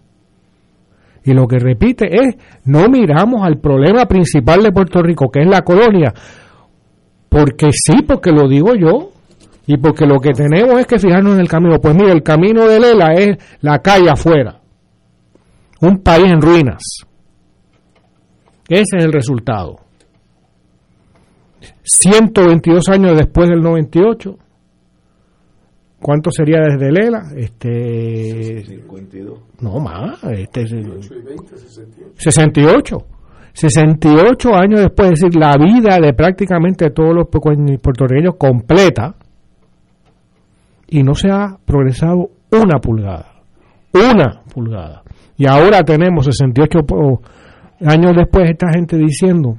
Y lo que repite es, no miramos al problema principal de Puerto Rico, que es la colonia, porque sí, porque lo digo yo. Y porque lo que tenemos es que fijarnos en el camino. Pues mire, el camino de Lela es la calle afuera. Un país en ruinas. Ese es el resultado. 122 años después del 98. ¿Cuánto sería desde Lela? Este 52. No más, este 68. 68 años después, es decir, la vida de prácticamente todos los puertorriqueños completa y no se ha progresado una pulgada. Una pulgada. Y ahora tenemos 68 años después esta gente diciendo,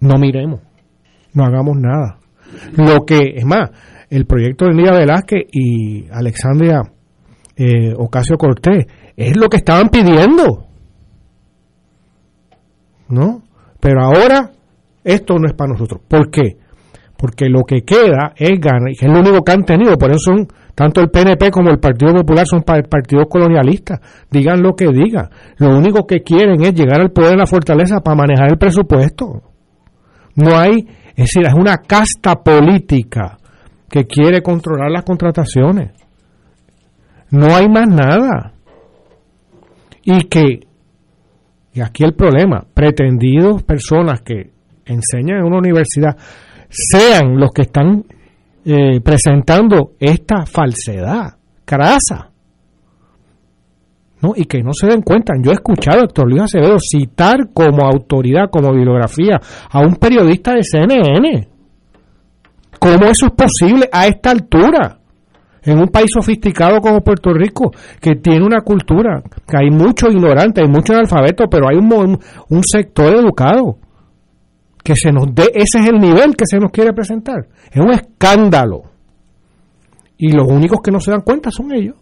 no miremos, no hagamos nada. Lo que, es más, el proyecto de Nidia Velázquez y Alexandria eh, Ocasio Cortés es lo que estaban pidiendo ¿no? Pero ahora esto no es para nosotros. ¿Por qué? Porque lo que queda es ganar, y es lo único que han tenido, por eso son, tanto el PNP como el Partido Popular son partidos colonialistas, digan lo que digan. Lo único que quieren es llegar al poder de la fortaleza para manejar el presupuesto. No hay, es decir, es una casta política que quiere controlar las contrataciones. No hay más nada. Y que y aquí el problema, pretendidos personas que enseñan en una universidad sean los que están eh, presentando esta falsedad, crasa, ¿no? y que no se den cuenta. Yo he escuchado a Héctor Luis Acevedo citar como autoridad, como bibliografía, a un periodista de CNN. ¿Cómo eso es posible a esta altura? En un país sofisticado como Puerto Rico, que tiene una cultura, que hay mucho ignorante, hay mucho analfabeto, pero hay un, sector educado, que se nos dé, ese es el nivel que se nos quiere presentar. Es un escándalo. Y los únicos que no se dan cuenta son ellos,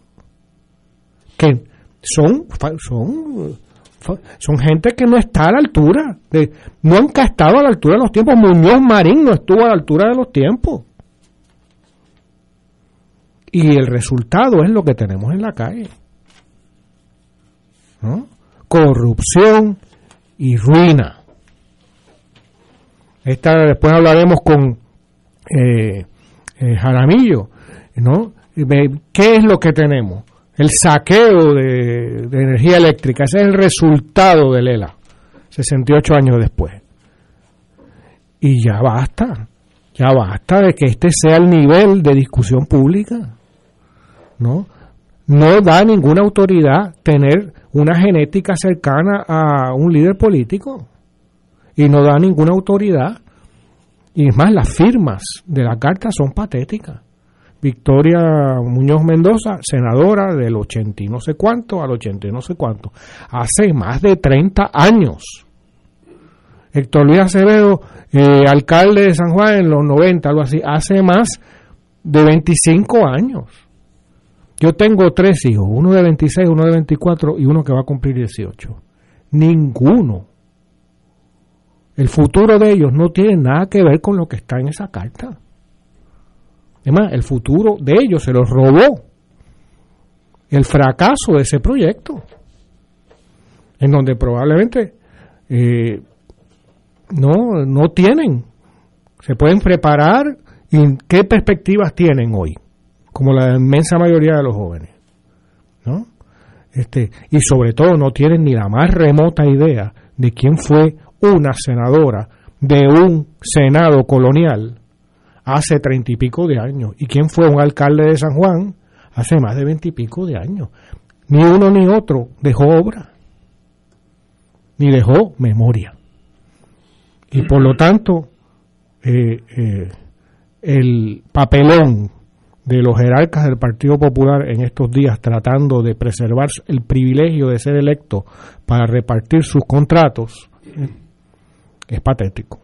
que son, son, son gente que no está a la altura, de, nunca ha estado a la altura de los tiempos. Muñoz Marín no estuvo a la altura de los tiempos. Y el resultado es lo que tenemos en la calle. Corrupción y ruina. Esta, después hablaremos con eh, eh, Jaramillo, ¿no? ¿Qué es lo que tenemos? El saqueo de, de energía eléctrica, ese es el resultado del ELA, 68 años después. Y ya basta, ya basta de que este sea el nivel de discusión pública. ¿No? No da ninguna autoridad tener una genética cercana a un líder político y no da ninguna autoridad. Y es más, las firmas de la carta son patéticas. Victoria Muñoz Mendoza, senadora del 80 y no sé cuánto al 80 y no sé cuánto, hace más de 30 años. Héctor Luis Acevedo, eh, alcalde de San Juan en los 90, algo así, hace más de 25 años. Yo tengo tres hijos, uno de 26, uno de 24 y uno que va a cumplir 18. Ninguno. El futuro de ellos no tiene nada que ver con lo que está en esa carta. Es más, el futuro de ellos se los robó el fracaso de ese proyecto, en donde probablemente eh, no, no tienen, se pueden preparar y qué perspectivas tienen hoy, como la inmensa mayoría de los jóvenes, ¿no? Este, y sobre todo no tienen ni la más remota idea de quién fue una senadora de un senado colonial hace treinta y pico de años. ¿Y quién fue un alcalde de San Juan hace más de veintipico de años? Ni uno ni otro dejó obra, ni dejó memoria. Y por lo tanto, eh, eh, el papelón de los jerarcas del Partido Popular en estos días tratando de preservar el privilegio de ser electo para repartir sus contratos es patético.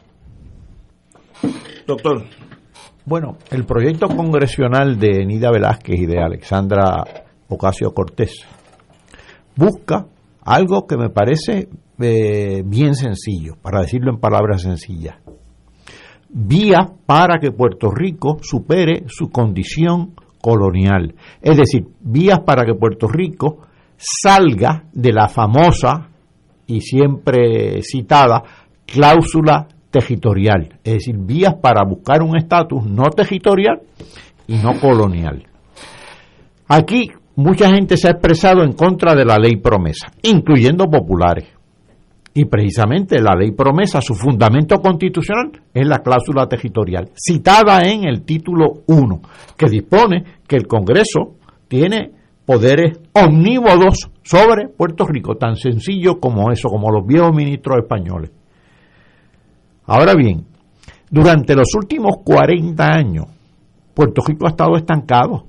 Doctor, bueno, el proyecto congresional de Nida Velázquez y de Alexandra Ocasio Cortés busca algo que me parece eh, bien sencillo, para decirlo en palabras sencillas. Vía para que Puerto Rico supere su condición colonial. Es decir, vías para que Puerto Rico salga de la famosa y siempre citada cláusula territorial, es decir, vías para buscar un estatus no territorial y no colonial. Aquí mucha gente se ha expresado en contra de la ley promesa, incluyendo populares. Y precisamente la ley promesa, su fundamento constitucional es la cláusula territorial, citada en el título 1, que dispone que el Congreso tiene poderes omnívodos sobre Puerto Rico, tan sencillo como eso, como los viejos ministros españoles. Ahora bien, durante los últimos 40 años, Puerto Rico ha estado estancado.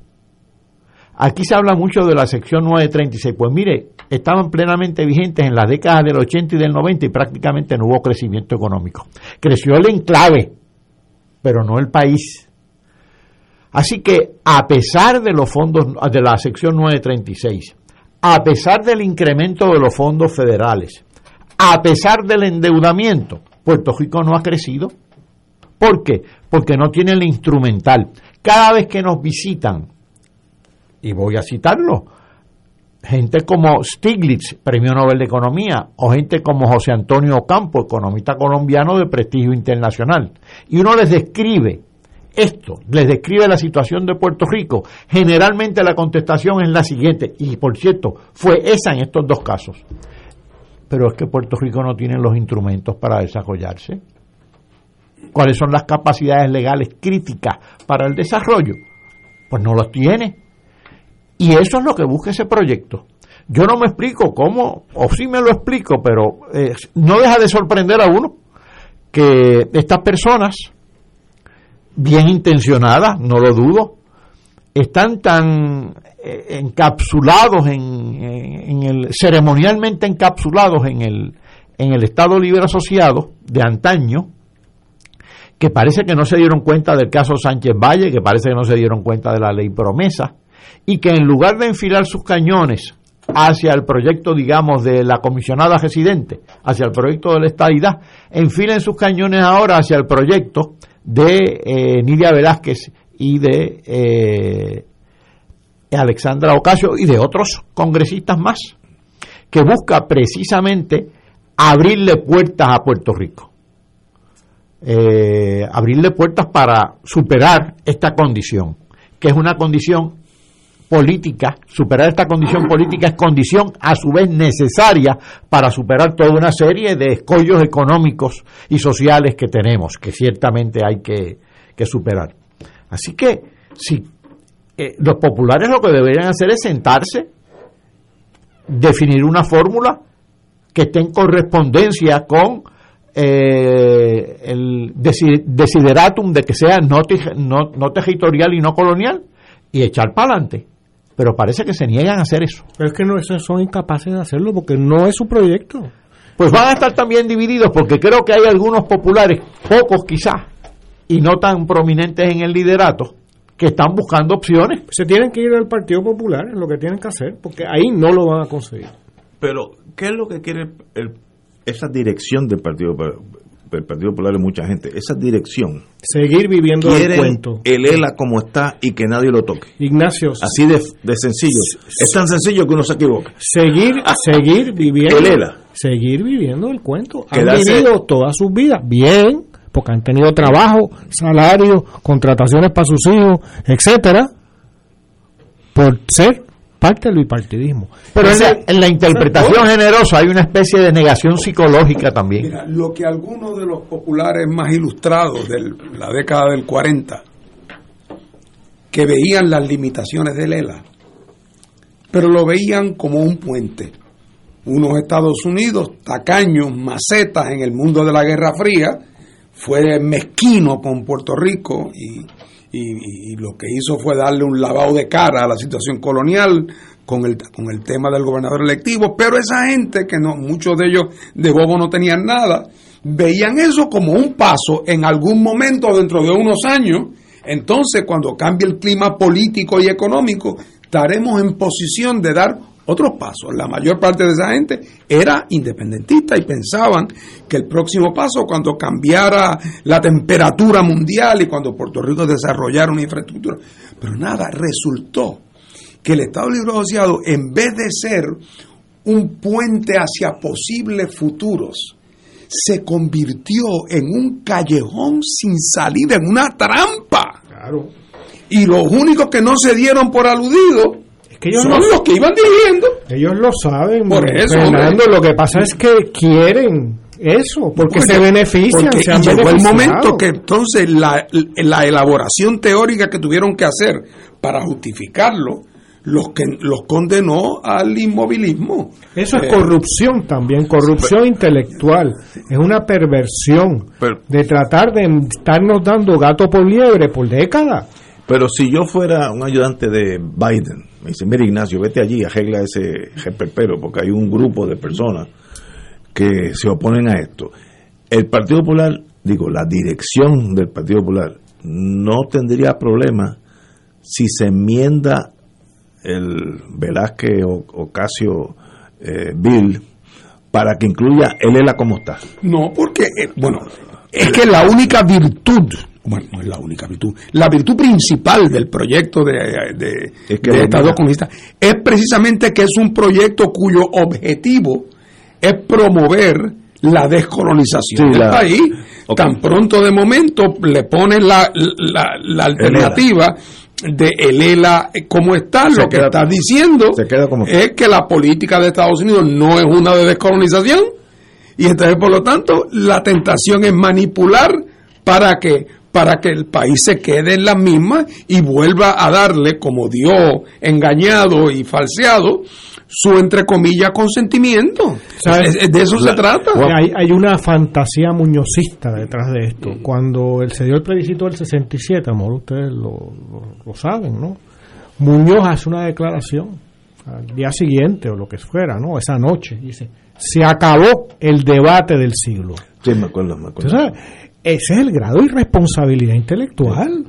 Aquí se habla mucho de la sección 936. Pues mire, estaban plenamente vigentes en las décadas del 80 y del 90 y prácticamente no hubo crecimiento económico. Creció el enclave, pero no el país. Así que a pesar de los fondos de la sección 936, a pesar del incremento de los fondos federales, a pesar del endeudamiento, Puerto Rico no ha crecido. ¿Por qué? Porque no tiene el instrumental. Cada vez que nos visitan, y voy a citarlo, gente como Stiglitz, Premio Nobel de Economía, o gente como José Antonio Ocampo, economista colombiano de prestigio internacional, y uno les describe esto, les describe la situación de Puerto Rico, generalmente la contestación es la siguiente, y por cierto, fue esa en estos dos casos pero es que Puerto Rico no tiene los instrumentos para desarrollarse. ¿Cuáles son las capacidades legales críticas para el desarrollo? Pues no los tiene. Y eso es lo que busca ese proyecto. Yo no me explico cómo, o sí me lo explico, pero eh, no deja de sorprender a uno que estas personas, bien intencionadas, no lo dudo, están tan eh, encapsulados en, el ceremonialmente encapsulados en el en el Estado Libre Asociado de antaño que parece que no se dieron cuenta del caso Sánchez Valle, que parece que no se dieron cuenta de la ley promesa, y que en lugar de enfilar sus cañones hacia el proyecto, digamos, de la comisionada residente, hacia el proyecto de la estadidad, enfilen sus cañones ahora hacia el proyecto de eh, Nidia Velázquez y de eh, Alexandra Ocasio y de otros congresistas más, que busca precisamente abrirle puertas a Puerto Rico. Eh, abrirle puertas para superar esta condición, que es una condición política, superar esta condición política es condición a su vez necesaria para superar toda una serie de escollos económicos y sociales que tenemos, que ciertamente hay que, que superar. Así que si eh, los populares lo que deberían hacer es sentarse, definir una fórmula que esté en correspondencia con eh, el desideratum de que sea no, no, territorial y no colonial, y echar para adelante. Pero parece que se niegan a hacer eso. Pero es que no son incapaces de hacerlo porque no es su proyecto. Pues van a estar también divididos porque creo que hay algunos populares, pocos quizás, y no tan prominentes en el liderato, que están buscando opciones. Se tienen que ir al Partido Popular, es lo que tienen que hacer, porque ahí no lo van a conseguir. Pero, ¿qué es lo que quiere esa dirección del Partido el Partido Popular de mucha gente, esa dirección. Seguir viviendo el cuento. El ELA como está y que nadie lo toque. Ignacio. Así de, sencillo. Es tan sencillo que uno se equivoca. Seguir, seguir viviendo. El ELA. Seguir viviendo el cuento. Han vivido toda su vida bien, porque han tenido trabajo, salario, contrataciones para sus hijos, etcétera, por ser parte del bipartidismo. Pero en la, interpretación generosa hay una especie de negación psicológica también. Mira, lo que algunos de los populares más ilustrados de la década del 40, que veían las limitaciones del ELA, pero lo veían como un puente. Unos Estados Unidos, tacaños, macetas en el mundo de la Guerra Fría, fue mezquino con Puerto Rico y y, lo que hizo fue darle un lavado de cara a la situación colonial con el, con el tema del gobernador electivo, pero esa gente, que no, muchos de ellos de bobo no tenían nada, veían eso como un paso en algún momento dentro de unos años, entonces cuando cambie el clima político y económico, estaremos en posición de dar otros pasos. La mayor parte de esa gente era independentista y pensaban que el próximo paso, cuando cambiara la temperatura mundial y cuando Puerto Rico desarrollara una infraestructura, pero nada, resultó que el Estado Libre Asociado, en vez de ser un puente hacia posibles futuros, se convirtió en un callejón sin salida, en una trampa. Claro. Y los únicos que no se dieron por aludidos que ellos son los que iban dirigiendo. Ellos lo saben. Por eso, Fernando, lo que pasa es que quieren eso, porque, se benefician. se llegó el momento que entonces la, la elaboración teórica que tuvieron que hacer para justificarlo, los que los condenó al inmovilismo. Eso es eh, corrupción también, corrupción intelectual. Es una perversión de tratar de estarnos dando gato por liebre por décadas. Pero si yo fuera un ayudante de Biden, me dice, mira Ignacio, vete allí, arregla ese pero porque hay un grupo de personas que se oponen a esto. El Partido Popular, digo, la dirección del Partido Popular no tendría problema si se enmienda el Velázquez Ocasio eh, Bill para que incluya el ELA como está. No, porque, eh, bueno, es que la única virtud bueno, no es la única virtud, la virtud principal del proyecto de, de, Estado comunista es precisamente que es un proyecto cuyo objetivo es promover la descolonización del país. Tan pronto de momento le ponen la, la, alternativa de el ELA como está, lo que está diciendo es que la política de Estados Unidos no es una de descolonización y entonces por lo tanto la tentación es manipular para que para que el país se quede en la misma y vuelva a darle, como dio engañado y falseado, su entre comillas consentimiento. de eso se trata. Hay, una fantasía muñozista detrás de esto. Cuando él se dio el plebiscito del 67, amor, ustedes lo, lo, saben, ¿no? Muñoz hace una declaración al día siguiente o lo que fuera, ¿no? Esa noche, dice, se acabó el debate del siglo. Sí, me acuerdo, me acuerdo. Ese es el grado de irresponsabilidad intelectual.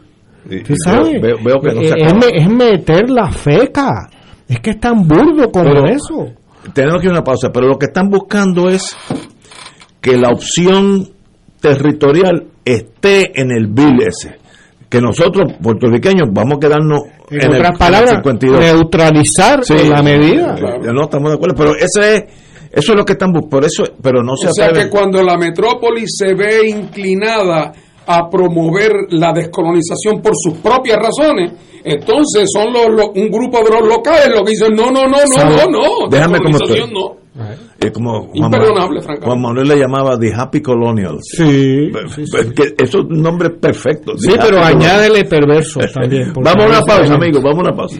Veo, que no se es, meter la feca. Es que es tan burdo como eso. Tenemos que ir a una pausa, pero lo que están buscando es que la opción territorial esté en el bill ese. Que nosotros, puertorriqueños, vamos a quedarnos en, otras palabras, neutralizar la medida. no estamos de acuerdo, pero ese es eso es lo que están por eso, pero no se O sea que cuando la metrópoli se ve inclinada a promover la descolonización por sus propias razones, entonces son los, un grupo de los locales los que dicen no, no, no, no, no, no, déjame como estoy. no. Es como Imperdonable, Juan, Juan Manuel le llamaba The Happy Colonials. Sí, Que eso es un nombre perfecto. Sí, pero añádele perverso también. Vamos a una pausa, amigos, vamos a una pausa.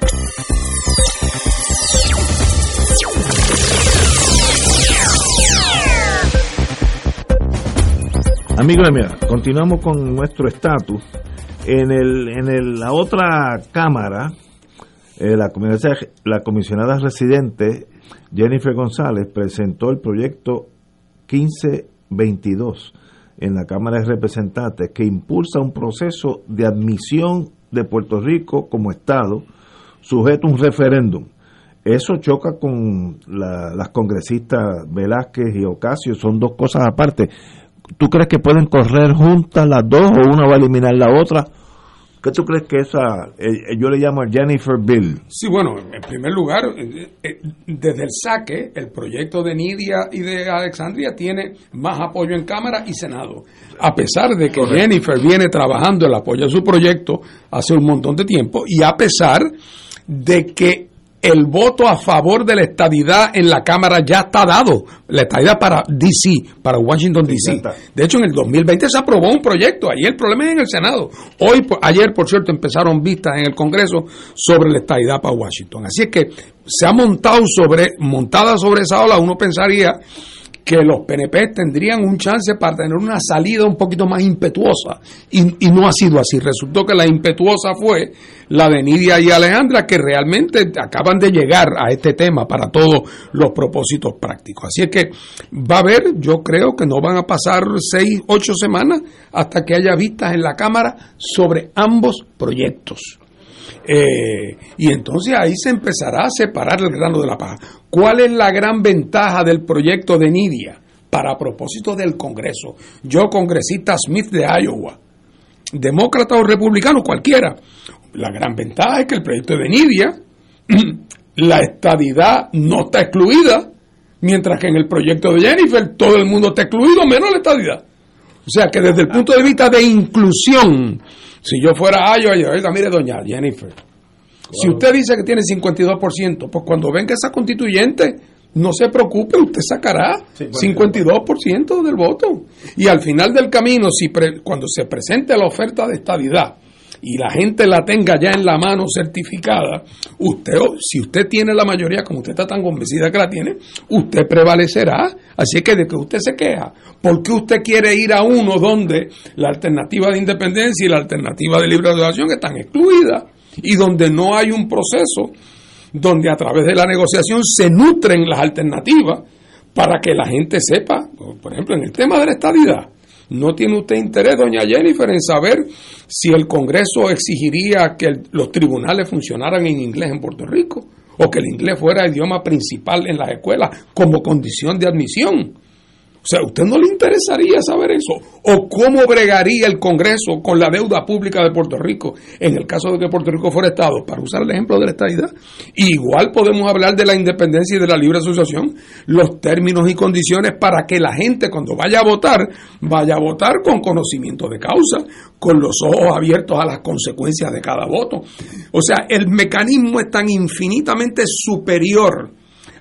Amigos continuamos con nuestro estatus. En, el, en la otra Cámara, eh, la, la comisionada residente Jennifer González presentó el proyecto 1522 en la Cámara de Representantes que impulsa un proceso de admisión de Puerto Rico como Estado sujeto a un referéndum. Eso choca con las congresistas Velázquez y Ocasio, son dos cosas aparte. ¿Tú crees que pueden correr juntas las dos o una va a eliminar la otra? ¿Qué tú crees que esa, eh, yo le llamo Jennifer Bill? Sí, bueno, en primer lugar, eh, eh, desde el saque, el proyecto de Nidia y de Alexandria tiene más apoyo en Cámara y Senado. A pesar de que Jennifer viene trabajando el apoyo a su proyecto hace un montón de tiempo y a pesar de que el voto a favor de la estadidad en la Cámara ya está dado. La estadidad para DC, para Washington DC. De hecho, en el 2020 se aprobó un proyecto. Ahí el problema es en el Senado. Hoy, ayer, por cierto, empezaron vistas en el Congreso sobre la estadidad para Washington. Así es que se ha montado sobre, montada sobre esa ola, uno pensaría que los PNP tendrían un chance para tener una salida un poquito más impetuosa. Y, no ha sido así. Resultó que la impetuosa fue la de Nidia y Alejandra, que realmente acaban de llegar a este tema para todos los propósitos prácticos. Así es que va a haber, yo creo que no van a pasar seis, ocho semanas hasta que haya vistas en la Cámara sobre ambos proyectos. Eh, y entonces ahí se empezará a separar el grano de la paja. ¿Cuál es la gran ventaja del proyecto de Nidia para propósito del Congreso? Yo, congresista Smith de Iowa, demócrata o republicano, cualquiera, la gran ventaja es que el proyecto de Nidia, la estadidad no está excluida, mientras que en el proyecto de Jennifer todo el mundo está excluido, menos la estadidad. O sea que desde el punto de vista de inclusión, si yo fuera a yo, mire, doña Jennifer, si usted dice que tiene 52%, pues cuando venga esa constituyente, no se preocupe, usted sacará 52% del voto. Y al final del camino, si cuando se presente la oferta de estabilidad y la gente la tenga ya en la mano certificada, usted, si usted tiene la mayoría, como usted está tan convencida que la tiene, usted prevalecerá. Así que de que usted se queja, ¿por qué usted quiere ir a uno donde la alternativa de independencia y la alternativa de libre asociación están excluidas y donde no hay un proceso donde a través de la negociación se nutren las alternativas para que la gente sepa, por ejemplo, en el tema de la estadidad, ¿No tiene usted interés, doña Jennifer, en saber si el Congreso exigiría que los tribunales funcionaran en inglés en Puerto Rico? ¿O que el inglés fuera el idioma principal en las escuelas como condición de admisión? O sea, ¿a usted no le interesaría saber eso? ¿O cómo bregaría el Congreso con la deuda pública de Puerto Rico en el caso de que Puerto Rico fuera Estado? Para usar el ejemplo de la estadidad. Igual podemos hablar de la independencia y de la libre asociación, los términos y condiciones para que la gente cuando vaya a votar, vaya a votar con conocimiento de causa, con los ojos abiertos a las consecuencias de cada voto. O sea, el mecanismo es tan infinitamente superior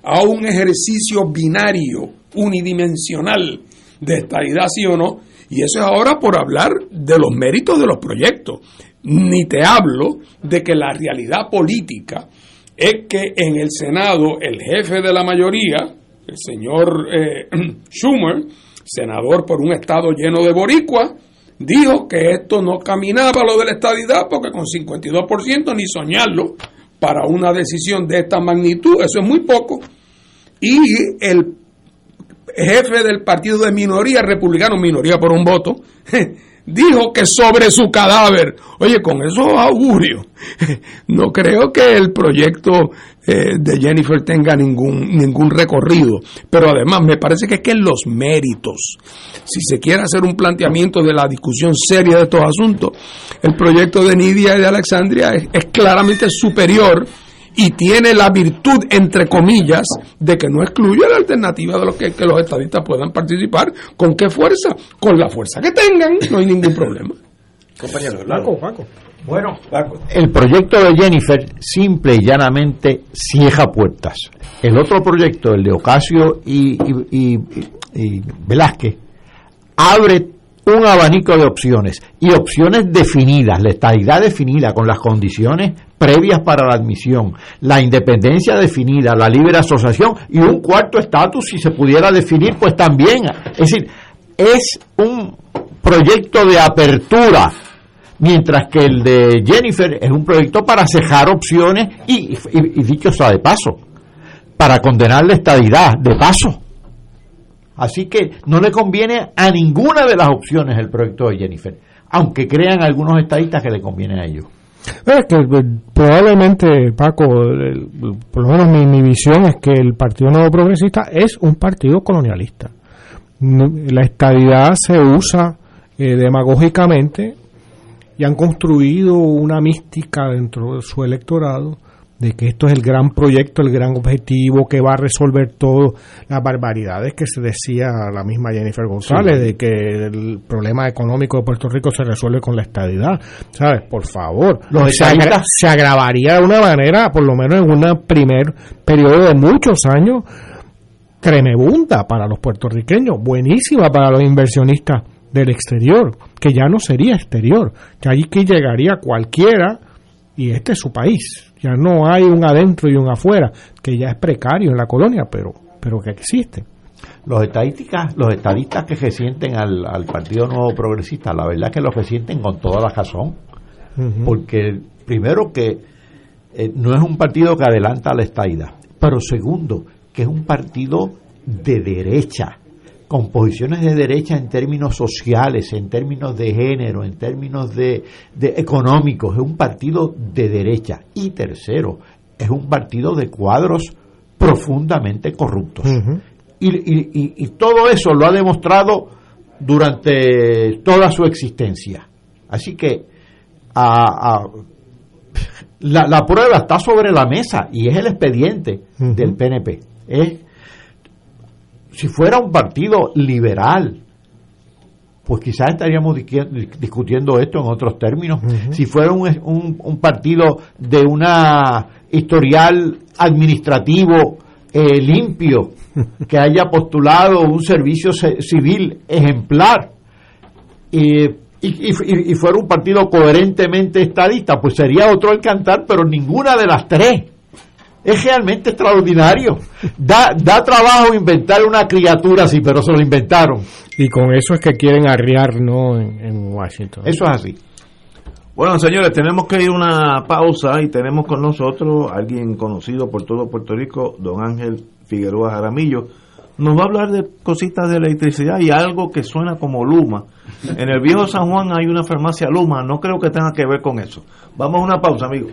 a un ejercicio binario unidimensional de estadidad, sí o no, y eso es ahora por hablar de los méritos de los proyectos. Ni te hablo de que la realidad política es que en el Senado el jefe de la mayoría, el señor eh, Schumer, senador por un estado lleno de boricua, dijo que esto no caminaba lo de la estadidad porque con 52% ni soñarlo para una decisión de esta magnitud, eso es muy poco. Y el jefe del partido de minoría republicano, minoría por un voto, dijo que sobre su cadáver, oye, con esos augurios, no creo que el proyecto eh, de Jennifer tenga ningún, ningún recorrido, pero además me parece que es que los méritos, si se quiere hacer un planteamiento de la discusión seria de estos asuntos, el proyecto de Nidia y de Alexandria es claramente superior y tiene la virtud, entre comillas, de que no excluye la alternativa de los que, los estadistas puedan participar. ¿Con qué fuerza? Con la fuerza que tengan, no hay ningún problema. Compañero, Paco, Paco. Bueno, el proyecto de Jennifer simple y llanamente cierra puertas. El otro proyecto, el de Ocasio y, y, y Velázquez, abre un abanico de opciones y opciones definidas, la estabilidad definida con las condiciones previas para la admisión, la independencia definida, la libre asociación y un cuarto estatus si se pudiera definir, pues también. Es decir, es un proyecto de apertura, mientras que el de Jennifer es un proyecto para cejar opciones y, y dicho sea de paso, para condenar la estadidad de paso. Así que no le conviene a ninguna de las opciones el proyecto de Jennifer, aunque crean algunos estadistas que le conviene a ellos. Es que eh, probablemente, Paco, por lo menos mi, visión es que el Partido Nuevo Progresista es un partido colonialista. La estadidad se usa eh, demagógicamente y han construido una mística dentro de su electorado de que esto es el gran proyecto, el gran objetivo que va a resolver todo las barbaridades que se decía la misma Jennifer González, de que el problema económico de Puerto Rico se resuelve con la estadidad. ¿Sabes? Por favor. se, se agravaría de una manera, por lo menos en un primer periodo de muchos años, tremebunda para los puertorriqueños, buenísima para los inversionistas del exterior, que ya no sería exterior, que allí que llegaría cualquiera y este es su país ya no hay un adentro y un afuera, que ya es precario en la colonia, pero, pero que existe. Los estadísticas, los estadistas que se sienten al, Partido Nuevo Progresista, la verdad es que los sienten con toda la razón, porque primero que eh, no es un partido que adelanta la estadidad, pero segundo, que es un partido de derecha, con posiciones de derecha en términos sociales, en términos de género, en términos de, económicos, es un partido de derecha. Y tercero, es un partido de cuadros profundamente corruptos. y, todo eso lo ha demostrado durante toda su existencia. Así que la, la, prueba está sobre la mesa y es el expediente del PNP. Es si fuera un partido liberal, pues quizás estaríamos discutiendo esto en otros términos. Si fuera un, un, partido de una historial administrativo eh, limpio, que haya postulado un servicio civil ejemplar, y, y, fuera un partido coherentemente estadista, pues sería otro el cantar, pero ninguna de las tres es realmente extraordinario. Da, da trabajo inventar una criatura así, pero se lo inventaron. Y con eso es que quieren arriar, ¿no? En, Washington. Eso es así. Bueno, señores, tenemos que ir a una pausa y tenemos con nosotros a alguien conocido por todo Puerto Rico, don Ángel Figueroa Jaramillo, nos va a hablar de cositas de electricidad y algo que suena como Luma. En el viejo San Juan hay una farmacia Luma, no creo que tenga que ver con eso. Vamos a una pausa, amigos.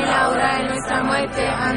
en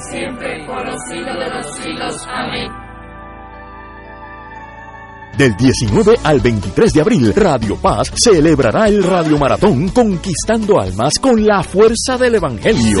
y siempre, por los siglos de los siglos. Amén. Del 19 al 23 de abril, Radio Paz celebrará el Radio Maratón Conquistando Almas con la fuerza del Evangelio.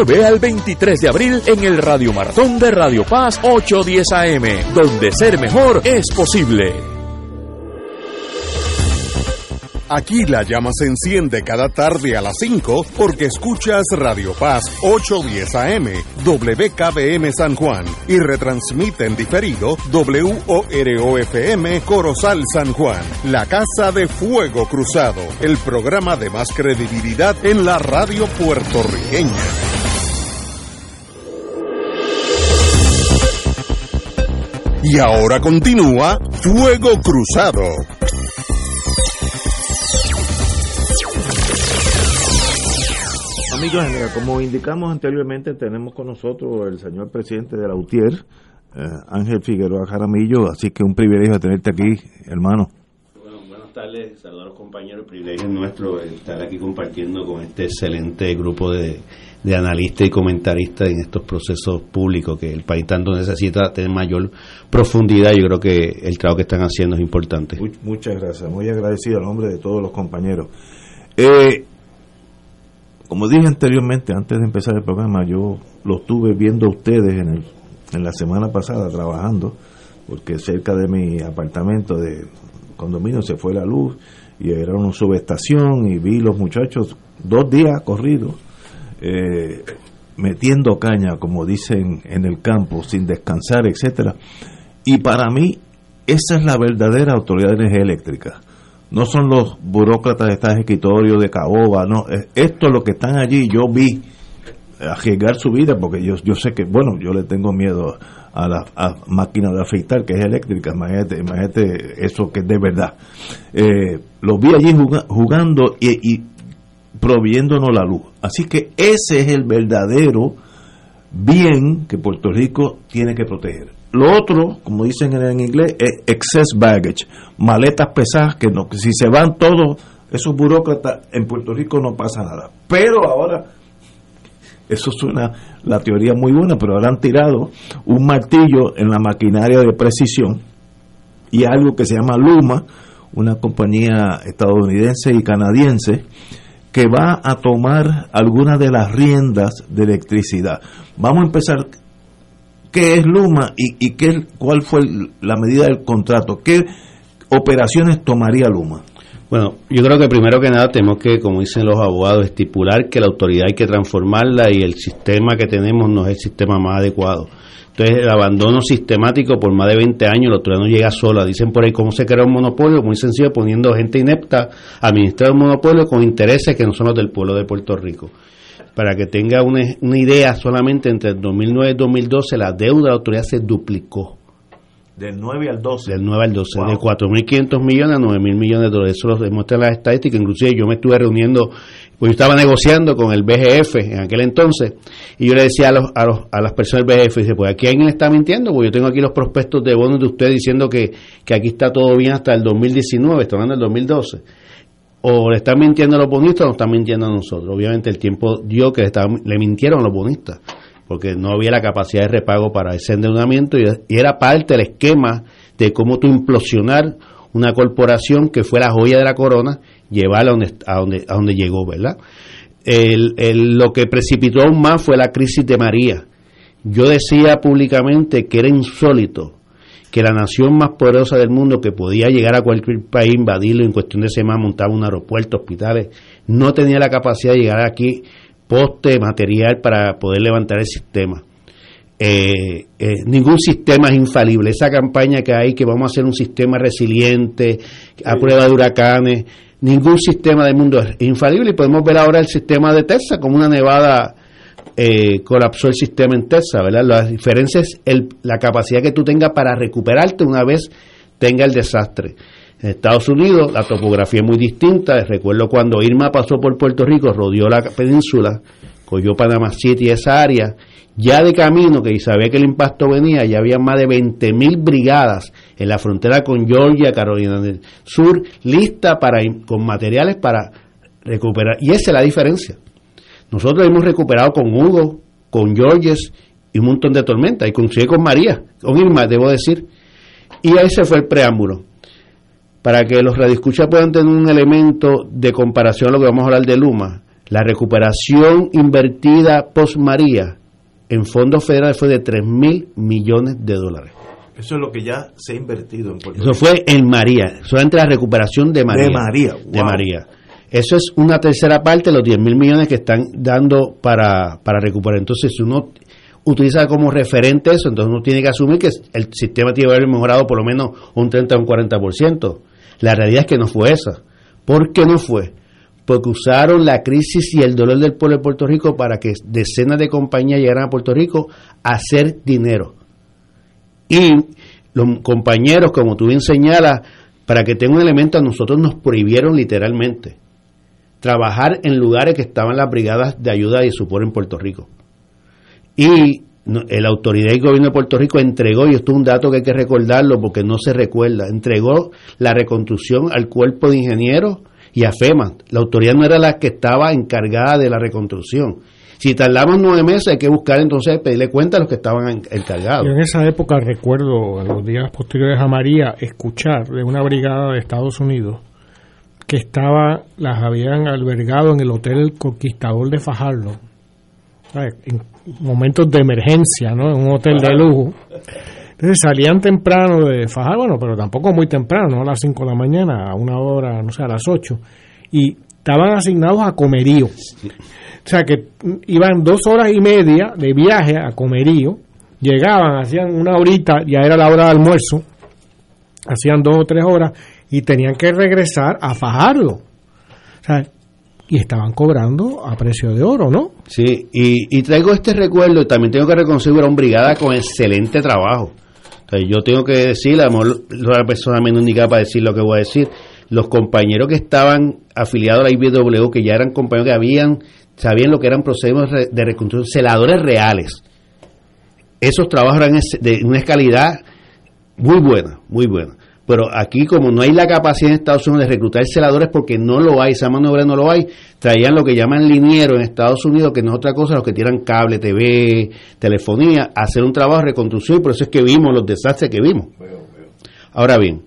al 23 de abril en el Radio Maratón de Radio Paz 810 AM, donde ser mejor es posible. Aquí la llama se enciende cada tarde a las 5 porque escuchas Radio Paz 810 AM, WKBM San Juan y retransmite en diferido WOROFM Corozal San Juan, la Casa de Fuego Cruzado, el programa de más credibilidad en la radio puertorriqueña. Y ahora continúa Fuego Cruzado. Amigos, como indicamos anteriormente, tenemos con nosotros el señor presidente de la UTIER, eh, Ángel Figueroa Jaramillo, así que un privilegio tenerte aquí, hermano. Saludos a los compañeros, el privilegio es nuestro estar aquí compartiendo con este excelente grupo de, de analistas y comentaristas en estos procesos públicos que el país tanto necesita tener mayor profundidad. Yo creo que el trabajo que están haciendo es importante. Muchas gracias, muy agradecido al nombre de todos los compañeros. Eh, como dije anteriormente, antes de empezar el programa, yo lo estuve viendo a ustedes en, el, en la semana pasada trabajando, porque cerca de mi apartamento de condominio se fue la luz y era una subestación y vi los muchachos dos días corridos eh, metiendo caña, como dicen en el campo, sin descansar, etcétera. Y para mí, esa es la verdadera autoridad de energía eléctrica. No son los burócratas de este escritorio de Caoba, no. Esto es lo que están allí. Yo vi arriesgar su vida porque yo, yo sé que, bueno, yo le tengo miedo a la máquina de afeitar que es eléctrica, imagínate, imagínate eso que es de verdad. Eh, los vi allí jugando y, y proviéndonos la luz. Así que ese es el verdadero bien que Puerto Rico tiene que proteger. Lo otro, como dicen en inglés, es excess baggage, maletas pesadas que, no, si se van todos esos burócratas en Puerto Rico no pasa nada. Pero ahora, eso suena la teoría muy buena, pero ahora han tirado un martillo en la maquinaria de precisión y algo que se llama Luma, una compañía estadounidense y canadiense, que va a tomar algunas de las riendas de electricidad. Vamos a empezar. ¿Qué es Luma y, y qué, cuál fue la medida del contrato? ¿Qué operaciones tomaría Luma? Bueno, yo creo que primero que nada tenemos que, como dicen los abogados, estipular que la autoridad hay que transformarla y el sistema que tenemos no es el sistema más adecuado. Entonces, el abandono sistemático por más de 20 años, la autoridad no llega sola. Dicen por ahí cómo se crea un monopolio, muy sencillo, poniendo gente inepta a administrar un monopolio con intereses que no son los del pueblo de Puerto Rico. Para que tenga una, idea, solamente entre el 2009 y el 2012 la deuda de la autoridad se duplicó. Del 9 al 12. Del 9 al 12, de 4.500 millones a 9.000 millones de dólares. Eso lo demuestran las estadísticas. Inclusive yo me estuve reuniendo, pues yo estaba negociando con el BGF en aquel entonces, y yo le decía a, los, a, los, a las personas del BGF, dice, pues aquí alguien está mintiendo, porque yo tengo aquí los prospectos de bonos de usted diciendo que, que aquí está todo bien hasta el 2019, estoy hablando del 2012 o le están mintiendo a los bonistas o nos están mintiendo a nosotros. Obviamente el tiempo dio que le, estaban, le mintieron a los bonistas, porque no había la capacidad de repago para ese endeudamiento y, era parte del esquema de cómo tú implosionar una corporación que fue la joya de la corona, llevarla a donde, a donde, a donde llegó, ¿verdad? El, el, lo que precipitó aún más fue la crisis de María. Yo decía públicamente que era insólito que la nación más poderosa del mundo que podía llegar a cualquier país, invadirlo en cuestión de semanas, montaba un aeropuerto, hospitales, no tenía la capacidad de llegar aquí poste, material para poder levantar el sistema. Eh, eh, ningún sistema es infalible. Esa campaña que hay, que vamos a hacer un sistema resiliente, a prueba de huracanes, ningún sistema del mundo es infalible y podemos ver ahora el sistema de Texas como una nevada eh, colapsó el sistema en Texas, ¿verdad? La diferencia es el, la capacidad que tú tengas para recuperarte una vez tenga el desastre. En Estados Unidos la topografía es muy distinta. Recuerdo cuando Irma pasó por Puerto Rico, rodeó la península, cogió Panama City, esa área, ya de camino, que sabía que el impacto venía, ya había más de 20.000 brigadas en la frontera con Georgia, Carolina del Sur, listas para, con materiales para recuperar. Y esa es la diferencia. Nosotros hemos recuperado con Hugo, con Georges y un montón de tormentas, y consigue con María, con Irma, debo decir. Y ese fue el preámbulo. Para que los radioescuchas puedan tener un elemento de comparación a lo que vamos a hablar de Luma, la recuperación invertida post María en fondos federales fue de 3 mil millones de dólares. Eso es lo que ya se ha invertido en Puerto Eso fue en María, solamente la recuperación de María. De María, wow. De María. Eso es una tercera parte de los 10 mil millones que están dando para, para recuperar. Entonces, si uno utiliza como referente eso, entonces uno tiene que asumir que el sistema tiene que haber mejorado por lo menos un 30 o un 40%. La realidad es que no fue esa. ¿Por qué no fue? Porque usaron la crisis y el dolor del pueblo de Puerto Rico para que decenas de compañías llegaran a Puerto Rico a hacer dinero. Y los compañeros, como tú bien señalas, para que tenga un elemento, a nosotros nos prohibieron literalmente trabajar en lugares que estaban las brigadas de ayuda y socorro en Puerto Rico. Y la autoridad y gobierno de Puerto Rico entregó, y esto es un dato que hay que recordarlo porque no se recuerda, entregó la reconstrucción al cuerpo de ingenieros y a FEMA. La autoridad no era la que estaba encargada de la reconstrucción. Si tardamos nueve meses, hay que buscar entonces pedirle cuenta a los que estaban encargados. Yo en esa época recuerdo, en los días posteriores a María, escuchar de una brigada de Estados Unidos que estaba, las habían albergado en el Hotel Conquistador de Fajardo, momentos de emergencia, ¿no? En un hotel de lujo. Entonces salían temprano de Fajardo, bueno, pero tampoco muy temprano, no a las 5 de la mañana, a una hora, no sé, a las 8. Y estaban asignados a Comerío. O sea que iban dos horas y media de viaje a Comerío, llegaban, hacían una horita, ya era la hora de almuerzo, hacían dos o tres horas y tenían que regresar a Fajardo. O sea, y estaban cobrando a precio de oro, ¿no? Sí, y, traigo este recuerdo y también tengo que reconocer era una brigada con excelente trabajo. Sea, yo tengo que decir, a lo mejor la persona menos indicada para decir lo que voy a decir, los compañeros que estaban afiliados a la IBW, que ya eran compañeros que habían, sabían lo que eran procesos de reconstrucción, celadores reales. Esos trabajos eran de una calidad muy buena, muy buena. Pero aquí, como no hay la capacidad en Estados Unidos de reclutar celadores porque no lo hay, esa mano no lo hay, traían lo que llaman liniero en Estados Unidos, que no es otra cosa, los que tiran cable, TV, telefonía, hacer un trabajo de reconstrucción y por eso es que vimos los desastres que vimos. Ahora bien,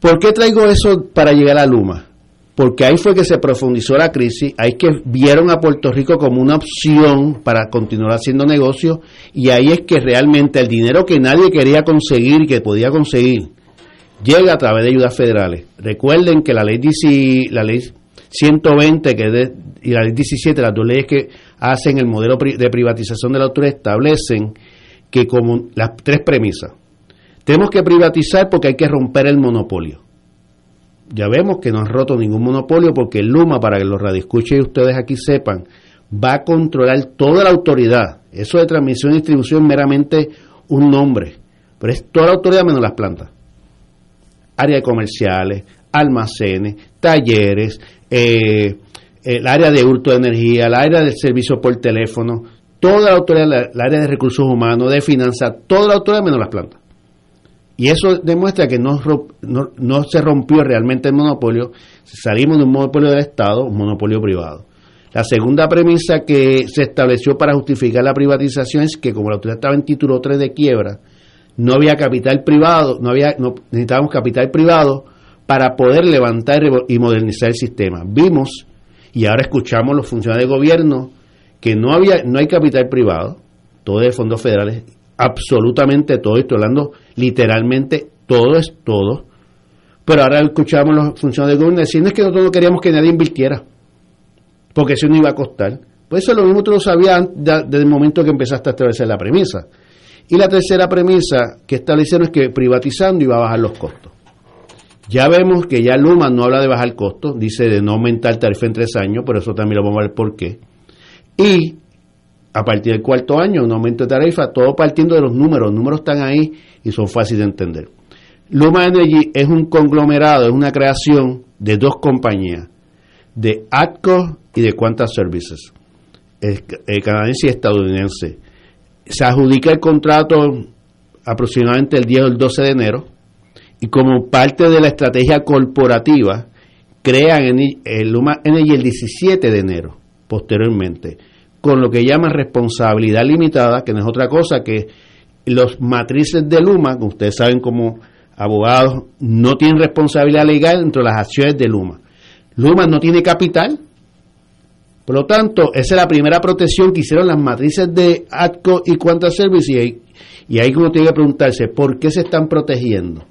¿por qué traigo eso para llegar a Luma? Porque ahí fue que se profundizó la crisis, ahí que vieron a Puerto Rico como una opción para continuar haciendo negocios y ahí es que realmente el dinero que nadie quería conseguir que podía conseguir llega a través de ayudas federales. Recuerden que la ley, la ley 120 que y la ley 17, las dos leyes que hacen el modelo de privatización de la autoridad establecen que como las tres premisas. Tenemos que privatizar porque hay que romper el monopolio. Ya vemos que no han roto ningún monopolio porque Luma, para que los radioescuchen y ustedes aquí sepan, va a controlar toda la autoridad. Eso de transmisión y distribución es meramente un nombre, pero es toda la autoridad menos las plantas áreas comerciales, almacenes, talleres, eh, el área de hurto de energía, el área del servicio por teléfono, toda la autoridad, el área de recursos humanos, de finanzas, toda la autoridad menos las plantas. Y eso demuestra que no, no, no, se rompió realmente el monopolio, salimos de un monopolio del Estado, un monopolio privado. La segunda premisa que se estableció para justificar la privatización es que como la autoridad estaba en título 3 de quiebra, no había capital privado, no había, no, necesitábamos capital privado para poder levantar y modernizar el sistema. Vimos y ahora escuchamos los funcionarios de gobierno que no había, no hay capital privado, todo es de fondos federales, absolutamente todo, estoy hablando literalmente todo es todo. Pero ahora escuchamos los funcionarios de gobierno diciendo es que nosotros no queríamos que nadie invirtiera, porque eso no iba a costar. Pues eso lo mismo tú lo sabías desde el momento que empezaste a establecer la premisa. Y la tercera premisa que establecieron es que privatizando iba a bajar los costos. Ya vemos que ya Luma no habla de bajar costos, dice de no aumentar tarifa en tres años, pero eso también lo vamos a ver por qué. Y a partir del cuarto año, un aumento de tarifa, todo partiendo de los números. Los números están ahí y son fáciles de entender. Luma Energy es un conglomerado, es una creación de dos compañías, de ATCO y de Quanta Services, el canadiense y estadounidense se adjudica el contrato aproximadamente el 10 o el 12 de enero y como parte de la estrategia corporativa crean el Luma Energy el 17 de enero posteriormente con lo que llaman responsabilidad limitada que no es otra cosa que los matrices de Luma que ustedes saben como abogados no tienen responsabilidad legal entre las acciones de Luma. Luma no tiene capital por lo tanto, esa es la primera protección que hicieron las matrices de ATCO y Quanta Service y ahí, uno tiene que preguntarse, ¿por qué se están protegiendo?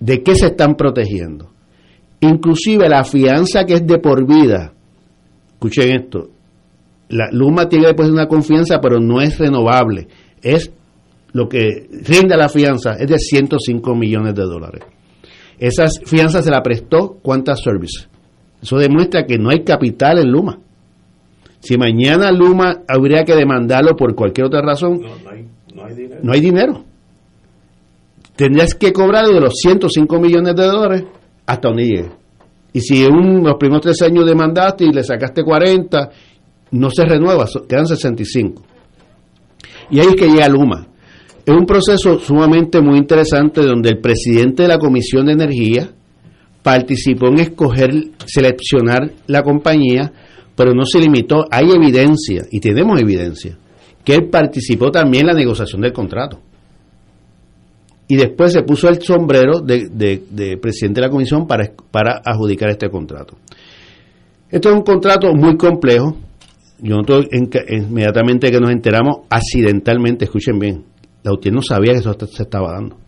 ¿De qué se están protegiendo? Inclusive la fianza que es de por vida, escuchen esto, la Luma tiene después una confianza, pero no es renovable, es lo que rinde la fianza, es de 105 millones de dólares. Esas fianzas se la prestó Quanta Service eso demuestra que no hay capital en Luma. Si mañana Luma habría que demandarlo por cualquier otra razón, no, hay, dinero. Tendrías que cobrar de los 105 millones de dólares hasta donde llegue. Y si en los primeros tres años demandaste y le sacaste 40, no se renueva, quedan 65. Y ahí es que llega Luma. Es un proceso sumamente muy interesante donde el presidente de la Comisión de Energía, participó en escoger, seleccionar la compañía, pero no se limitó. Hay evidencia, y tenemos evidencia, que él participó también en la negociación del contrato. Y después se puso el sombrero de, presidente de la comisión para, para adjudicar este contrato. Esto es un contrato muy complejo. Yo noto inmediatamente que nos enteramos accidentalmente, escuchen bien, la UTI no sabía que eso se estaba dando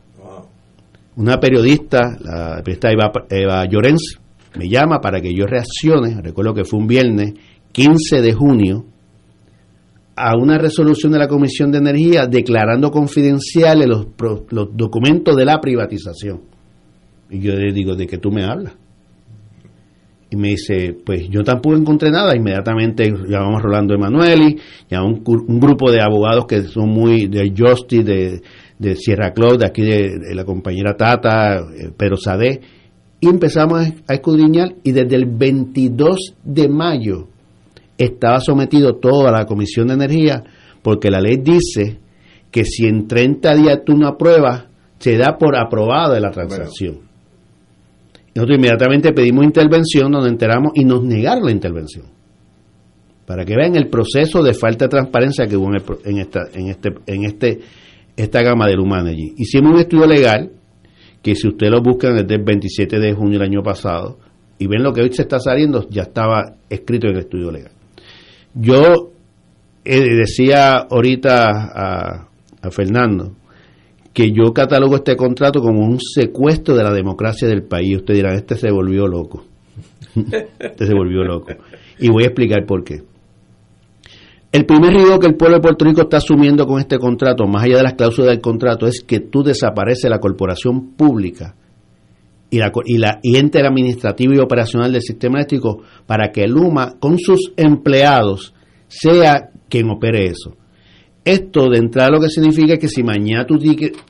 una periodista, la periodista Eva, Llorens, me llama para que yo reaccione, recuerdo que fue un viernes 15 de junio, a una resolución de la Comisión de Energía declarando confidenciales los, los documentos de la privatización. Y yo le digo, ¿de qué tú me hablas? Y me dice, pues yo tampoco encontré nada. Inmediatamente llamamos Rolando Emanueli, llamamos un, un grupo de abogados que son muy de Justice, de, de Sierra Club, de aquí de, la compañera Tata, eh, Pedro Sade, y empezamos a escudriñar y desde el 22 de mayo estaba sometido todo a la Comisión de Energía porque la ley dice que si en 30 días tú no apruebas, se da por aprobada la transacción. Nosotros inmediatamente pedimos intervención, nos enteramos y nos negaron la intervención. Para que vean el proceso de falta de transparencia que hubo en, esta, en, este, en este, esta gama del allí. Hicimos un estudio legal que si ustedes lo buscan desde el 27 de junio del año pasado y ven lo que hoy se está saliendo, ya estaba escrito en el estudio legal. Yo eh, decía ahorita a, a Fernando que yo catalogo este contrato como un secuestro de la democracia del país. Usted dirá, este se volvió loco. este se volvió loco. Y voy a explicar por qué. El primer riesgo que el pueblo de Puerto Rico está asumiendo con este contrato, más allá de las cláusulas del contrato, es que tú desapareces la corporación pública y la, y la ente administrativo y operacional del sistema eléctrico para que Luma, con sus empleados, sea quien opere eso. Esto de entrada lo que significa que si mañana tú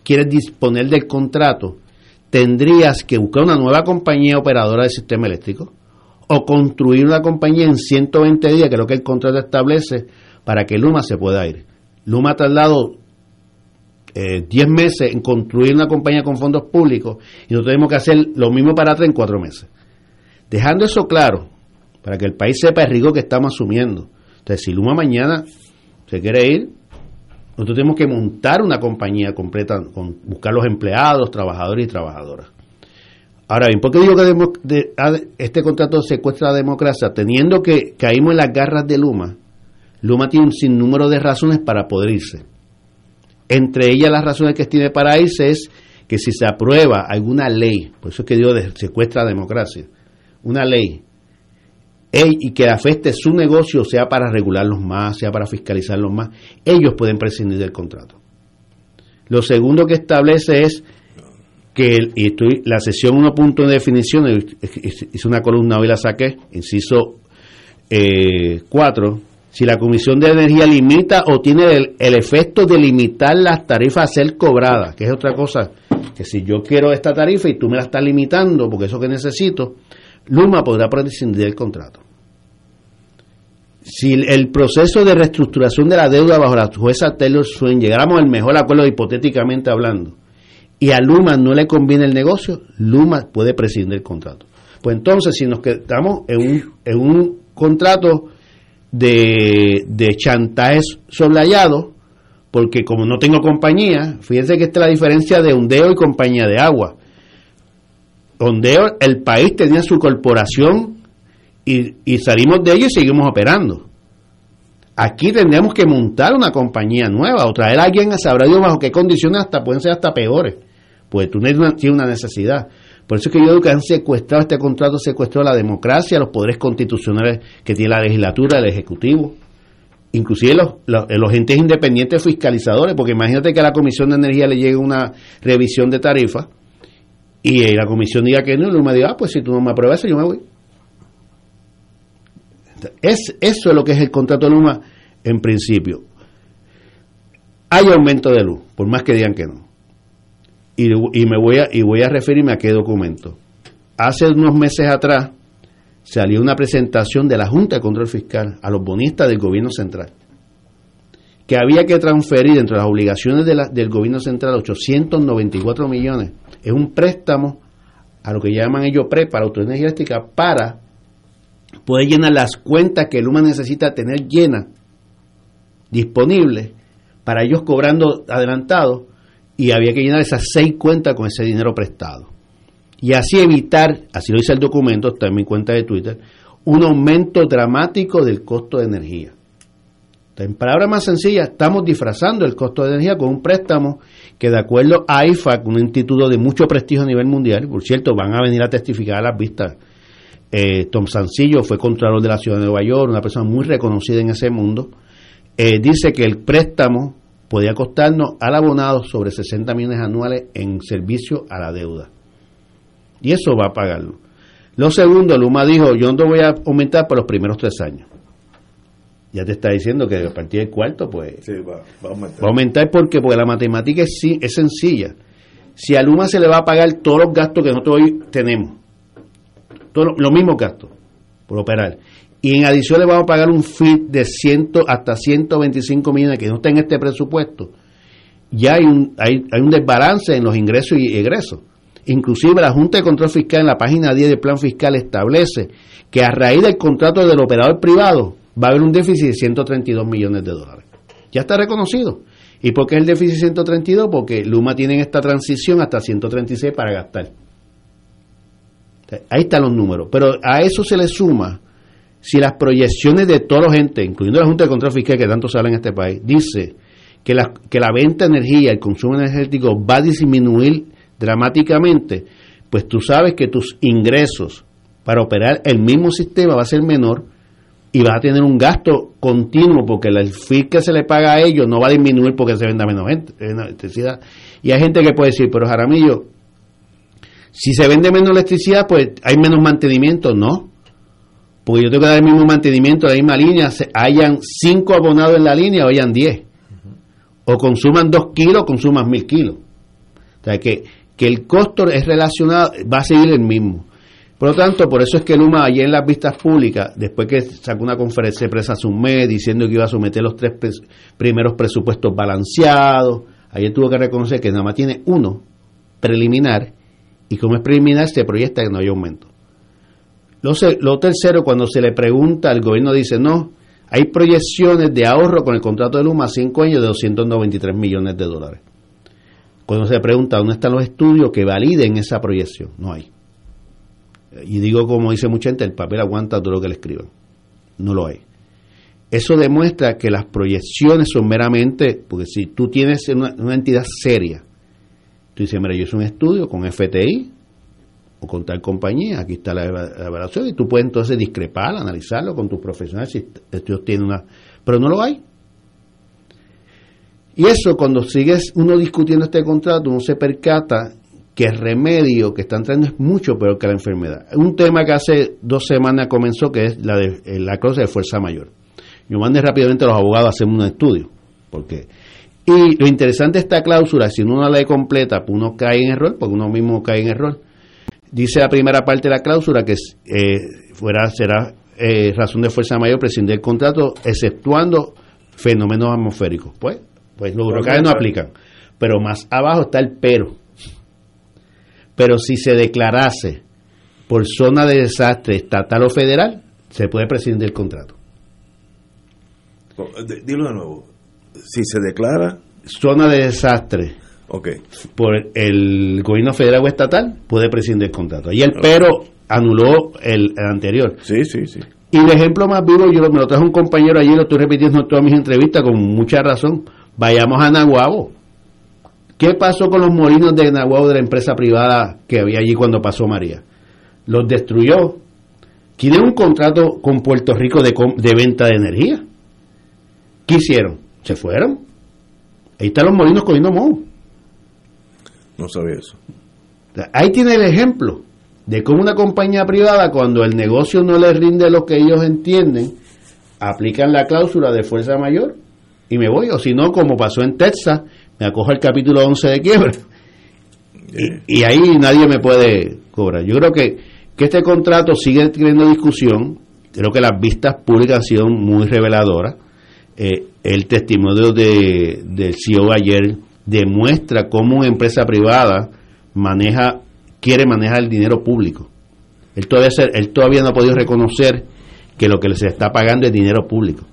quieres disponer del contrato, tendrías que buscar una nueva compañía operadora del sistema eléctrico o construir una compañía en 120 días, que es lo que el contrato establece, para que Luma se pueda ir. Luma ha tardado eh, 10 meses en construir una compañía con fondos públicos y nosotros tenemos que hacer lo mismo para atrás en 4 meses. Dejando eso claro, para que el país sepa el riesgo que estamos asumiendo. Entonces, si Luma mañana se quiere ir, nosotros tenemos que montar una compañía completa, con, buscar los empleados, trabajadores y trabajadoras. Ahora bien, ¿por qué digo que este contrato secuestra la democracia? Teniendo que caímos en las garras de Luma, Luma tiene un sinnúmero de razones para poder irse. Entre ellas las razones que tiene para irse es que si se aprueba alguna ley, por eso es que digo de secuestra la democracia, una ley y que afecte su negocio, sea para regularlos más, sea para fiscalizarlos más, ellos pueden prescindir del contrato. Lo segundo que establece es que la sesión 1.1 de definición, hice una columna hoy la saqué, inciso 4, eh, si la Comisión de Energía limita o tiene el, el, efecto de limitar las tarifas a ser cobradas, que es otra cosa, que si yo quiero esta tarifa y tú me la estás limitando porque eso que necesito, Luma podrá prescindir del contrato. Si el proceso de reestructuración de la deuda bajo la jueza Taylor Swain llegáramos al mejor acuerdo hipotéticamente hablando y a Luma no le conviene el negocio, Luma puede prescindir del contrato. Pues entonces, si nos quedamos en un, en un contrato de, de chantaje soblayado, porque como no tengo compañía, fíjense que esta es la diferencia de Ondeo y compañía de agua. Ondeo, el país tenía su corporación y, salimos de ello y seguimos operando. Aquí tendríamos que montar una compañía nueva o traer a alguien a sabrá Dios bajo qué condiciones hasta pueden ser hasta peores. Pues tú tienes una necesidad. Por eso es que yo digo que han secuestrado este contrato, secuestró la democracia, los poderes constitucionales que tiene la legislatura, el ejecutivo, inclusive los, los, entes independientes fiscalizadores, porque imagínate que a la Comisión de Energía le llegue una revisión de tarifa y la comisión diga que no, y me diga, ah, pues si tú no me apruebas, yo me voy. Es, eso es lo que es el contrato Luma en principio. Hay aumento de luz, por más que digan que no. Y, me voy a, y voy a referirme a qué documento. Hace unos meses atrás salió una presentación de la Junta de Control Fiscal a los bonistas del gobierno central que había que transferir entre las obligaciones del gobierno central 894 millones. Es un préstamo a lo que llaman ellos PRE para autonomía eléctrica para poder llenar las cuentas que Luma necesita tener llenas, disponibles, para ellos cobrando adelantado, y había que llenar esas seis cuentas con ese dinero prestado. Y así evitar, así lo dice el documento, está en mi cuenta de Twitter, un aumento dramático del costo de energía. En palabras más sencillas, estamos disfrazando el costo de energía con un préstamo que de acuerdo a IFAC, un instituto de mucho prestigio a nivel mundial, por cierto, van a venir a testificar a las vistas eh, Tom Sancillo fue contralor de la ciudad de Nueva York, una persona muy reconocida en ese mundo. Eh, dice que el préstamo podía costarnos al abonado sobre 60 millones anuales en servicio a la deuda. Y eso va a pagarlo. Lo segundo, Luma dijo, yo no te voy a aumentar por los primeros tres años. Ya te está diciendo que a partir del cuarto, pues... va, a aumentar. Va a aumentar porque, porque la matemática es, es sencilla. Si a Luma se le va a pagar todos los gastos que nosotros hoy tenemos, todo lo, mismo gasto por operar. Y en adición le vamos a pagar un fee de ciento, hasta 125 millones que no está en este presupuesto. ya hay un, hay, hay un desbalance en los ingresos y egresos. Inclusive la Junta de Control Fiscal en la página 10 del Plan Fiscal establece que a raíz del contrato del operador privado va a haber un déficit de 132 millones de dólares. Ya está reconocido. ¿Y por qué el déficit 132? Porque Luma tiene esta transición hasta 136 para gastar. Ahí están los números. Pero a eso se le suma, si las proyecciones de toda la gente, incluyendo la Junta de Control Fiscal que tanto habla en este país, dice que la, que la venta de energía, el consumo energético va a disminuir dramáticamente, pues tú sabes que tus ingresos para operar el mismo sistema va a ser menor y vas a tener un gasto continuo porque el fee que se le paga a ellos no va a disminuir porque se venda menos electricidad. Y hay gente que puede decir, pero Jaramillo, si se vende menos electricidad, pues hay menos mantenimiento. No, porque yo tengo que dar el mismo mantenimiento, la misma línea, hayan cinco abonados en la línea o hayan diez. O consuman dos kilos, consuman mil kilos. O sea que, que el costo es relacionado, va a seguir el mismo. Por lo tanto, por eso es que Luma ayer en las vistas públicas, después que sacó una conferencia de prensa hace un mes diciendo que iba a someter los tres primeros presupuestos balanceados, ayer tuvo que reconocer que nada más tiene uno preliminar y como es preliminar se proyecta que no hay aumento. Lo, tercero, cuando se le pregunta, el gobierno dice no, hay proyecciones de ahorro con el contrato de Luma a cinco años de 293 millones de dólares. Cuando se pregunta dónde están los estudios que validen esa proyección, no hay. Y digo como dice mucha gente, el papel aguanta todo lo que le escriban. No lo hay. Eso demuestra que las proyecciones son meramente, porque si tú tienes una, entidad seria, tú dices, mira, yo hice un estudio con FTI o con tal compañía, aquí está la, evaluación, y tú puedes entonces discrepar, analizarlo con tus profesionales si ellos tienen una... Pero no lo hay. Y eso, cuando sigues uno discutiendo este contrato, uno se percata que el remedio que están trayendo es mucho peor que la enfermedad. Un tema que hace dos semanas comenzó, que es la de eh, la causa de fuerza mayor. Yo mandé rápidamente a los abogados a hacer un estudio, porque y lo interesante de esta cláusula, si uno no la lee completa, pues uno cae en error, porque uno mismo cae en error. Dice la primera parte de la cláusula que eh, fuera será eh, razón de fuerza mayor prescindir el contrato, exceptuando fenómenos atmosféricos. Pues, pues los huracanes no aplican. Pero más abajo está el pero pero si se declarase por zona de desastre estatal o federal, se puede prescindir del contrato. Dilo de nuevo. Si se declara zona de desastre okay. por el gobierno federal o estatal, puede prescindir del contrato. Y el pero anuló el, anterior. Sí, sí, sí. Y el ejemplo más vivo, yo me lo trajo un compañero allí, lo estoy repitiendo en todas mis entrevistas con mucha razón. Vayamos a Nahuabo ¿Qué pasó con los molinos de Nahuatl de la empresa privada que había allí cuando pasó María? Los destruyó. Tiene un contrato con Puerto Rico de, de venta de energía. ¿Qué hicieron? Se fueron. Ahí están los molinos cogiendo moho. No sabía eso. Ahí tiene el ejemplo de cómo una compañía privada, cuando el negocio no les rinde lo que ellos entienden, aplican la cláusula de fuerza mayor y me voy. O si no, como pasó en Texas, me acojo al capítulo 11 de quiebra. Y, ahí nadie me puede cobrar. Yo creo que, que este contrato sigue teniendo discusión. Creo que las vistas públicas han sido muy reveladoras. Eh, el testimonio de, del CEO ayer demuestra cómo una empresa privada maneja, quiere manejar el dinero público. Él todavía, él todavía no ha podido reconocer que lo que se está pagando es dinero público.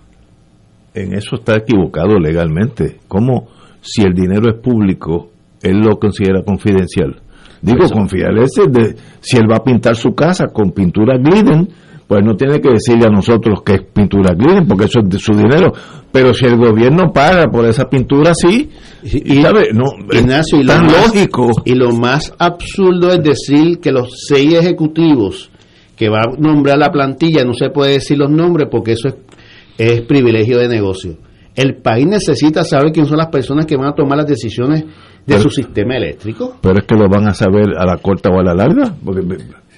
En eso está equivocado legalmente. ¿Cómo? si el dinero es público, él lo considera confidencial. Digo, confiar es de, si él va a pintar su casa con pintura Gliden, pues no tiene que decirle a nosotros que es pintura Gliden, porque eso es de su dinero. Pero si el gobierno paga por esa pintura, sí. Y, ¿sabe? No, Ignacio, y tan lógico. Y lo más absurdo es decir que los seis ejecutivos que va a nombrar la plantilla, no se puede decir los nombres porque eso es, es privilegio de negocio. El país necesita saber quiénes son las personas que van a tomar las decisiones de su sistema eléctrico. Pero es que lo van a saber a la corta o a la larga. Porque...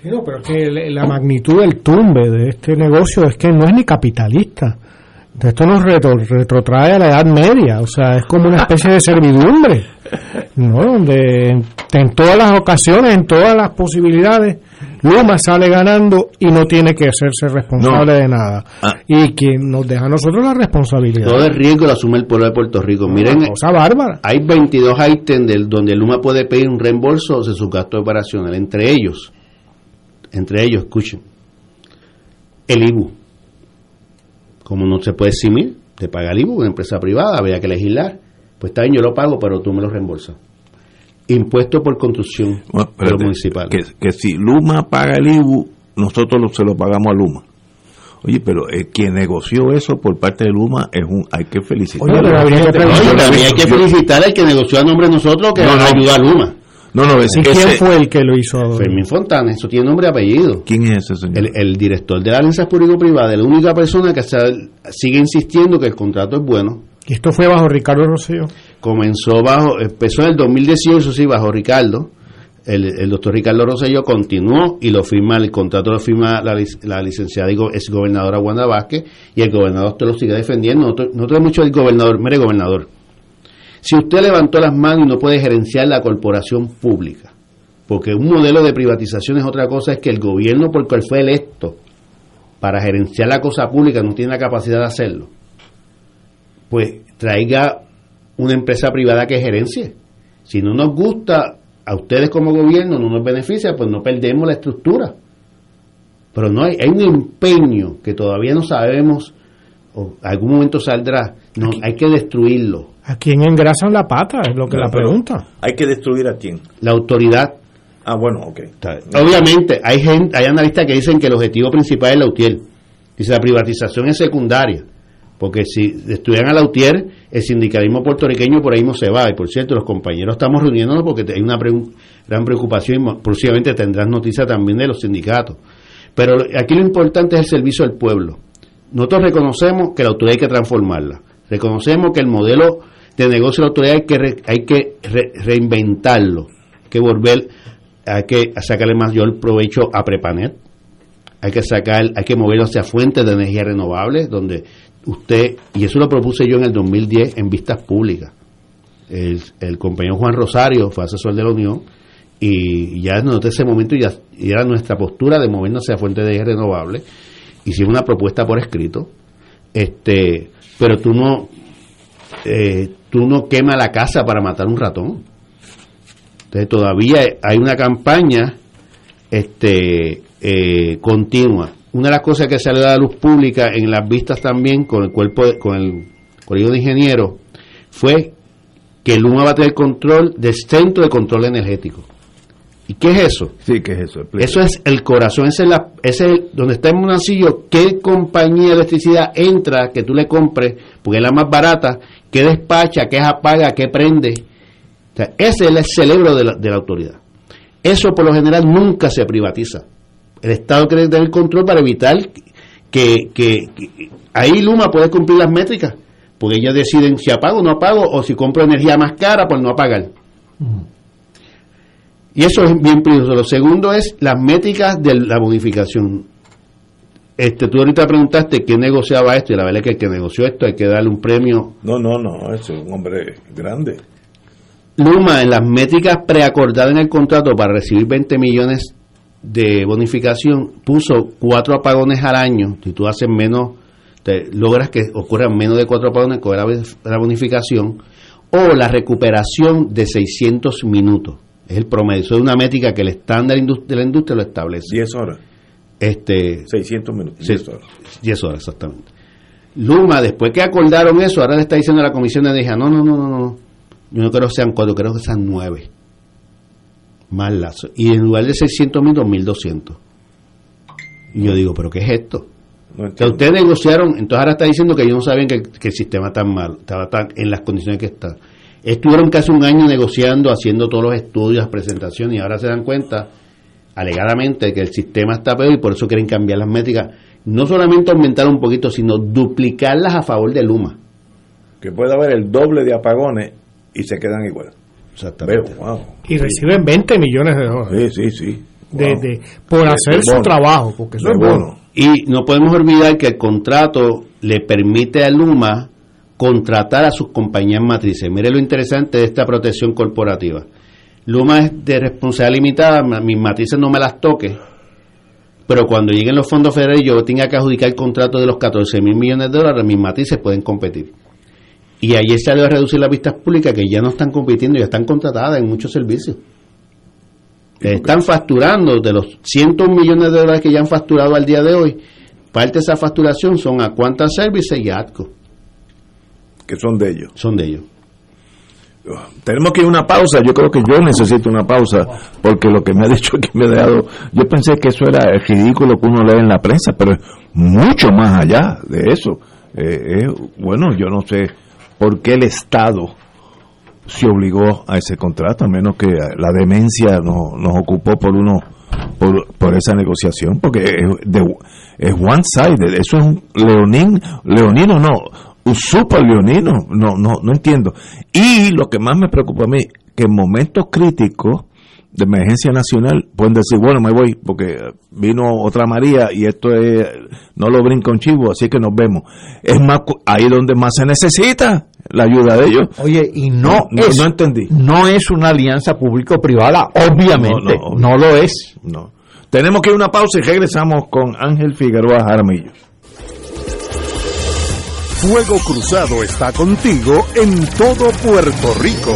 Sí, no, pero es que la magnitud del tumbe de este negocio es que no es ni capitalista. Esto nos retrotrae a la Edad Media, o sea, es como una especie de servidumbre. no, donde en todas las ocasiones, en todas las posibilidades, Luma sale ganando y no tiene que hacerse responsable de nada. Ah. Y quien nos deja a nosotros la responsabilidad. Todo el riesgo lo asume el pueblo de Puerto Rico. Miren, Una cosa bárbara. hay 22 ítems donde Luma puede pedir un reembolso de sus gastos operacionales. Entre ellos, entre ellos, escuchen, el IBU. Como no se puede eximir de pagar el IBU, una empresa privada, habría que legislar. Pues está bien, yo lo pago, pero tú me lo reembolsas. Impuesto por construcción Bueno, de espérate, lo municipal. Que, que si Luma paga el IBU, nosotros lo- se lo pagamos a Luma. Oye, pero eh, quien negoció eso por parte de Luma es un hay que felicitarlo. Oye, pero habría que felicitar al que negoció a nombre de nosotros que No, no. ayuda a Luma. No, no, ese, ¿Y quién ese- fue el que lo hizo? Fermín Fontana, eso tiene nombre y apellido. ¿Quién es ese señor? El, el director de la alianza público-privada, la única persona que sigue insistiendo que el contrato es bueno. Y esto fue bajo Ricardo Rosselló. Comenzó bajo, empezó en el 2018, sí, bajo Ricardo. El, el doctor Ricardo Rosselló continuó y lo firma, el contrato lo firma la, lic- la licenciada y go- ex gobernadora Wanda Vázquez y el gobernador te lo sigue defendiendo. Nosotros, nosotros hemos dicho el gobernador, mire gobernador, si usted levantó las manos y no puede gerenciar la corporación pública, porque un modelo de privatización es otra cosa, es que el gobierno por el cual fue electo para gerenciar la cosa pública no tiene la capacidad de hacerlo, pues traiga una empresa privada que gerencie. Si no nos gusta a ustedes como gobierno, no nos beneficia, pues no perdemos la estructura. Pero no hay, hay un empeño que todavía no sabemos, o algún momento saldrá, no, hay que destruirlo. ¿A quién engrasan la pata? Es lo que No, la pregunta. Hay que destruir a quién. La autoridad Ah, bueno, ok. Obviamente, hay gente, hay analistas que dicen que el objetivo principal es la UTIER. Dice la privatización es secundaria. Porque si destruyeran a la UTIER, el sindicalismo puertorriqueño por ahí no se va. Y por cierto, los compañeros estamos reuniéndonos porque hay una pre- gran preocupación y próximamente tendrán noticia también de los sindicatos. Pero aquí lo importante es el servicio al pueblo. Nosotros reconocemos que la autoridad hay que transformarla. Reconocemos que el modelo de negocio de la autoridad hay que, re- hay que re- reinventarlo. Hay que volver, hay que sacarle mayor provecho a Prepanet. Hay que sacar, hay que moverlo hacia fuentes de energía renovable, donde usted, y eso lo propuse yo en el 2010 en vistas públicas. El, el compañero Juan Rosario fue asesor de la Unión y ya en ese momento ya era nuestra postura de movernos hacia fuentes de energía renovable. Hicimos una propuesta por escrito, este, pero tú no, eh, tú no quemas la casa para matar un ratón. Entonces todavía hay una campaña este eh, continua. Una de las cosas que salió a la luz pública en las vistas también con el cuerpo de- con el colegio de ingenieros fue que el Luma va a tener control del centro de control energético. ¿Y qué es eso? Sí, ¿qué es eso? Explica. Eso es el corazón, ese es, la, ese es el- donde está en Monacillo, qué compañía de electricidad entra, que tú le compres, porque es la más barata, qué despacha, qué apaga, qué prende. O sea, ese es el cerebro de la, de la autoridad. Eso por lo general nunca se privatiza. El Estado quiere tener control para evitar que, que- que- ahí Luma puede cumplir las métricas, porque ellos deciden si apago o no apago, o si compro energía más cara, pues no apagar. Y eso es bien peligroso. Lo segundo es las métricas de la bonificación. Este, tú ahorita preguntaste quién negociaba esto, y la verdad es que el que negoció esto hay que darle un premio. No, no, no, es un hombre grande. Luma, en las métricas preacordadas en el contrato para recibir 20 millones de bonificación, puso cuatro apagones al año. Si tú haces menos, te logras que ocurran menos de cuatro apagones con la, la bonificación, o la recuperación de 600 minutos. Es el promedio. Eso es una métrica que el estándar de la industria lo establece. 10 horas. Este, 600 minutos. Sí, 10 horas. 10 horas, exactamente. Luma, después que acordaron eso, ahora le está diciendo a la Comisión de Energía, no, no, no, no, no, yo no creo que sean cuatro, creo que sean nueve. Más lazos. Y en lugar de 600 mil, 2.200. Y yo digo, ¿pero qué es esto? No Que ustedes negociaron, entonces ahora está diciendo que ellos no sabían que, que el sistema está mal, estaba tan, en las condiciones que está. Estuvieron casi un año negociando, haciendo todos los estudios, las presentaciones, y ahora se dan cuenta, alegadamente, que el sistema está peor y por eso quieren cambiar las métricas. No solamente aumentar un poquito, sino duplicarlas a favor de Luma. Que puede haber el doble de apagones y se quedan igual. Exactamente. Veo, wow. Y reciben 20 millones de dólares Sí, sí, sí. de, Wow. de- por De- hacer de su bono. trabajo, porque eso es bueno. Y no podemos olvidar que el contrato le permite a Luma contratar a sus compañías matrices. Mire lo interesante de esta protección corporativa. Luma es de responsabilidad limitada, mis matrices no me las toque, pero cuando lleguen los fondos federales y yo tenga que adjudicar el contrato de los 14 mil millones de dólares, mis matrices pueden competir. Y ahí se ha a reducir las vistas públicas que ya no están compitiendo, ya están contratadas en muchos servicios. Están facturando de los cientos millones de dólares que ya han facturado al día de hoy. Parte de esa facturación son a Quanta Services y a ATCO. Que son de ellos. Son de ellos. Tenemos que ir a una pausa. Yo creo que yo necesito una pausa porque lo que me ha dicho que me ha dado. Yo pensé que eso era ridículo que uno lee en la prensa, pero es mucho más allá de eso. Eh, bueno, yo no sé por qué el Estado se obligó a ese contrato, a menos que la demencia nos ocupó por uno por, por esa negociación, porque es, de, es one side, eso es un leonín, leonino no, un super leonino, no, no, no entiendo. Y lo que más me preocupa a mí, que en momentos críticos de emergencia nacional pueden decir, bueno, me voy porque vino otra María y esto es, no lo brinca un chivo, así que nos vemos. Es más, ahí donde más se necesita la ayuda de ellos. Oye, y no, es, no, entendí. No es una alianza público-privada, obviamente, no, lo es. No. Tenemos que ir a una pausa y regresamos con Ángel Figueroa Jaramillo. Fuego Cruzado está contigo en todo Puerto Rico.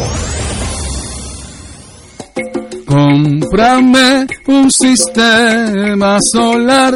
Cómprame un sistema solar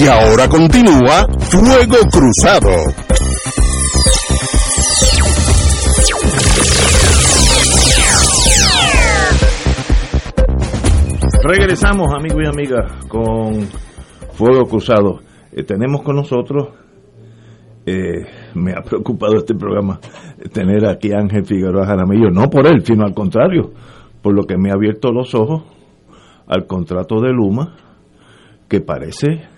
Y ahora continúa Fuego Cruzado. Regresamos, amigos y amigas, con Fuego Cruzado. Eh, tenemos con nosotros, eh, me ha preocupado este programa, tener aquí Ángel Figueroa Jaramillo, no por él, sino al contrario, por lo que me ha abierto los ojos al contrato de Luma, que parece,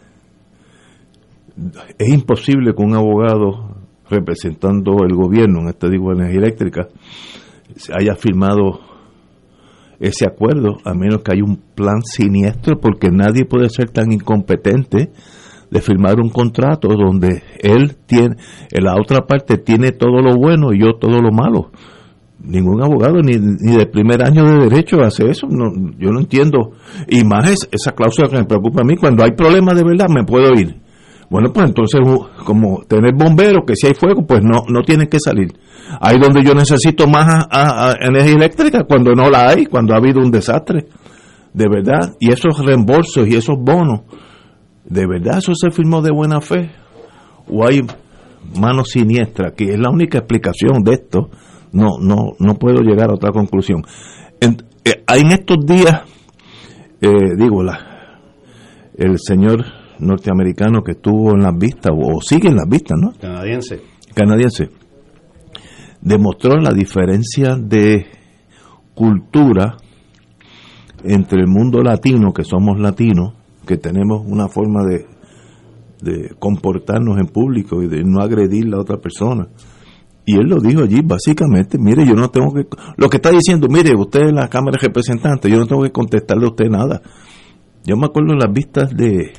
es imposible que un abogado representando el gobierno, en este digo energía eléctrica, haya firmado ese acuerdo, a menos que haya un plan siniestro, porque nadie puede ser tan incompetente de firmar un contrato donde él tiene, la otra parte tiene todo lo bueno y yo todo lo malo. Ningún abogado ni, ni de primer año de derecho hace eso. No, yo no entiendo. Y más es esa cláusula que me preocupa a mí. Cuando hay problemas de verdad, me puedo ir. Bueno, pues entonces, como tener bomberos, que si hay fuego, pues no, no tienen que salir. Ahí donde yo necesito más energía eléctrica, cuando no la hay, cuando ha habido un desastre. De verdad. Y esos reembolsos y esos bonos, ¿de verdad eso se firmó de buena fe? ¿O hay mano siniestra? Que es la única explicación de esto. No, no, no puedo llegar a otra conclusión. En, eh, en estos días, eh, digo, la, el señor norteamericano que estuvo en las vistas, o sigue en las vistas, ¿no? Canadiense. Canadiense. Demostró la diferencia de cultura entre el mundo latino, que somos latinos, que tenemos una forma de, de comportarnos en público y de no agredir a la otra persona. Y él lo dijo allí, básicamente, mire, yo no tengo que... Lo que está diciendo, mire, usted es la Cámara de Representantes, yo no tengo que contestarle a usted nada. Yo me acuerdo en las vistas de,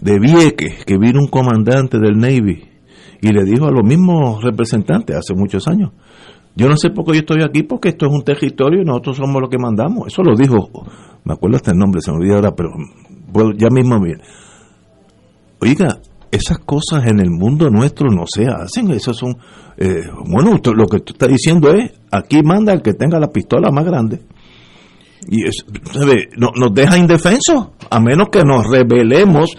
de Vieques, que vino un comandante del Navy y le dijo a los mismos representantes hace muchos años, yo no sé por qué yo estoy aquí, porque esto es un territorio y nosotros somos los que mandamos. Eso lo dijo, me acuerdo hasta el nombre, se me olvida ahora, pero ya mismo bien. Oiga, esas cosas en el mundo nuestro no se hacen, eso son, eh, bueno, lo que tú estás diciendo es, aquí manda el que tenga la pistola más grande. Y es, no, nos deja indefensos, a menos que nos rebelemos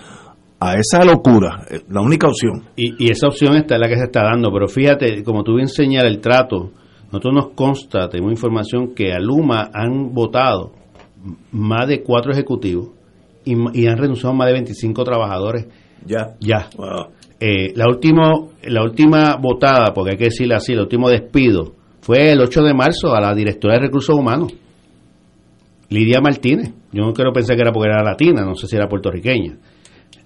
a esa locura, eh, la única opción. Y, esa opción está la que se está dando, pero fíjate, como tú bien señalas, el trato, nosotros nos consta, tenemos información que a Luma han votado más de cuatro ejecutivos y, han renunciado más de 25 trabajadores. Ya. Ya. Eh, la, última, la última votada, porque hay que decirlo así, el último despido, fue el 8 de marzo a la directora de Recursos Humanos, Lidia Martínez. Yo no quiero pensar que era porque era latina, no sé si era puertorriqueña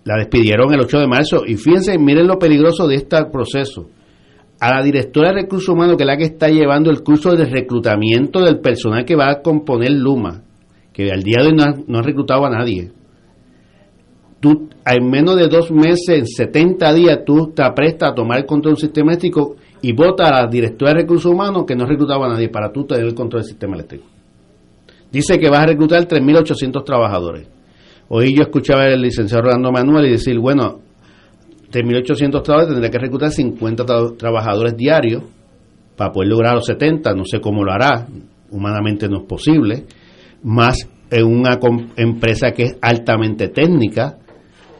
la despidieron el 8 de marzo. Y fíjense, miren lo peligroso de este proceso. A la directora de recursos humanos, que es la que está llevando el curso de reclutamiento del personal que va a componer Luma, que al día de hoy no ha, reclutado a nadie. Tú, en menos de dos meses, en 70 días, tú te aprestas a tomar el control del sistema eléctrico y vota a la directora de recursos humanos que no reclutaba a nadie para tú tener el control del sistema eléctrico. Dice que vas a reclutar 3.800 trabajadores Hoy yo escuchaba al licenciado Rolando Manuel y decir, bueno, de 1.800 trabajadores tendría que reclutar 50 trabajadores diarios para poder lograr los 70, no sé cómo lo hará, humanamente no es posible, más en una empresa que es altamente técnica,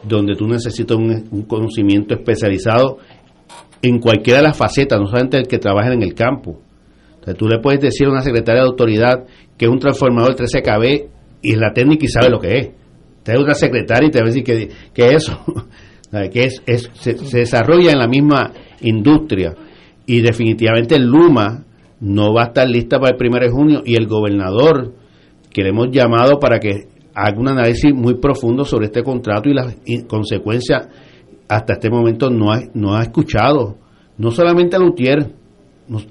donde tú necesitas un, conocimiento especializado en cualquiera de las facetas, no solamente el que trabaja en el campo. Entonces, tú le puedes decir a una secretaria de autoridad que es un transformador 13KB y es la técnica y sabe lo que es te una secretaria y te va a decir que, que eso, que es, es se, desarrolla en la misma industria. Y definitivamente Luma no va a estar lista para el 1 de junio y el gobernador, que le hemos llamado para que haga un análisis muy profundo sobre este contrato y las consecuencias, hasta este momento no ha, no ha escuchado, no solamente a Lutier,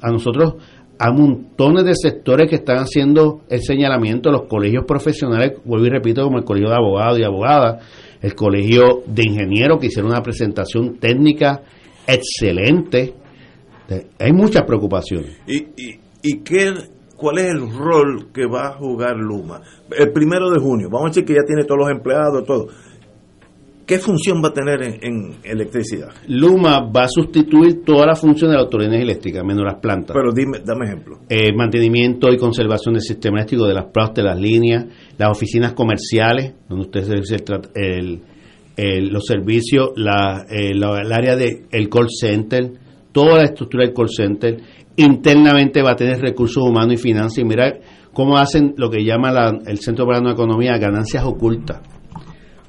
a nosotros, a montones de sectores que están haciendo el señalamiento, los colegios profesionales, vuelvo y repito, como el colegio de abogados y abogadas, el colegio de ingenieros que hicieron una presentación técnica excelente. Hay muchas preocupaciones. ¿Y, y, qué, cuál es el rol que va a jugar Luma? El primero de junio, vamos a decir que ya tiene todos los empleados, todo. ¿Qué función va a tener en, electricidad? Luma va a sustituir todas las funciones de la Autoridad Eléctrica, menos las plantas. Pero dime, dame ejemplo. Eh, mantenimiento y conservación del sistema eléctrico de las plantas, de las líneas, las oficinas comerciales, donde usted se el, el, los servicios, la, el, el área del el call center, toda la estructura del call center. Internamente va a tener recursos humanos y finanzas. Y mira cómo hacen lo que llama el Centro para la Economía ganancias ocultas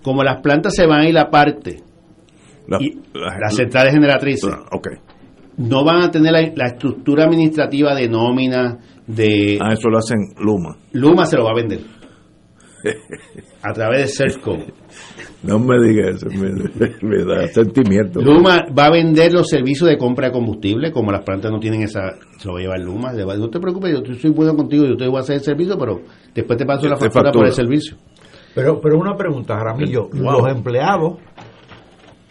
como las plantas se van a ir aparte, y las centrales generatrices, ah, okay. no van a tener la, estructura administrativa de nómina, de... Ah, eso lo hacen Luma. Luma se lo va a vender. a través de Serco. No me digas eso, me, da sentimiento. Luma va a vender los servicios de compra de combustible, como las plantas no tienen esa, se lo va a llevar Luma. No te preocupes, yo soy bueno contigo, yo te voy a hacer el servicio, pero después te paso la factura por el servicio. Pero, pero una pregunta, Jaramillo, los empleados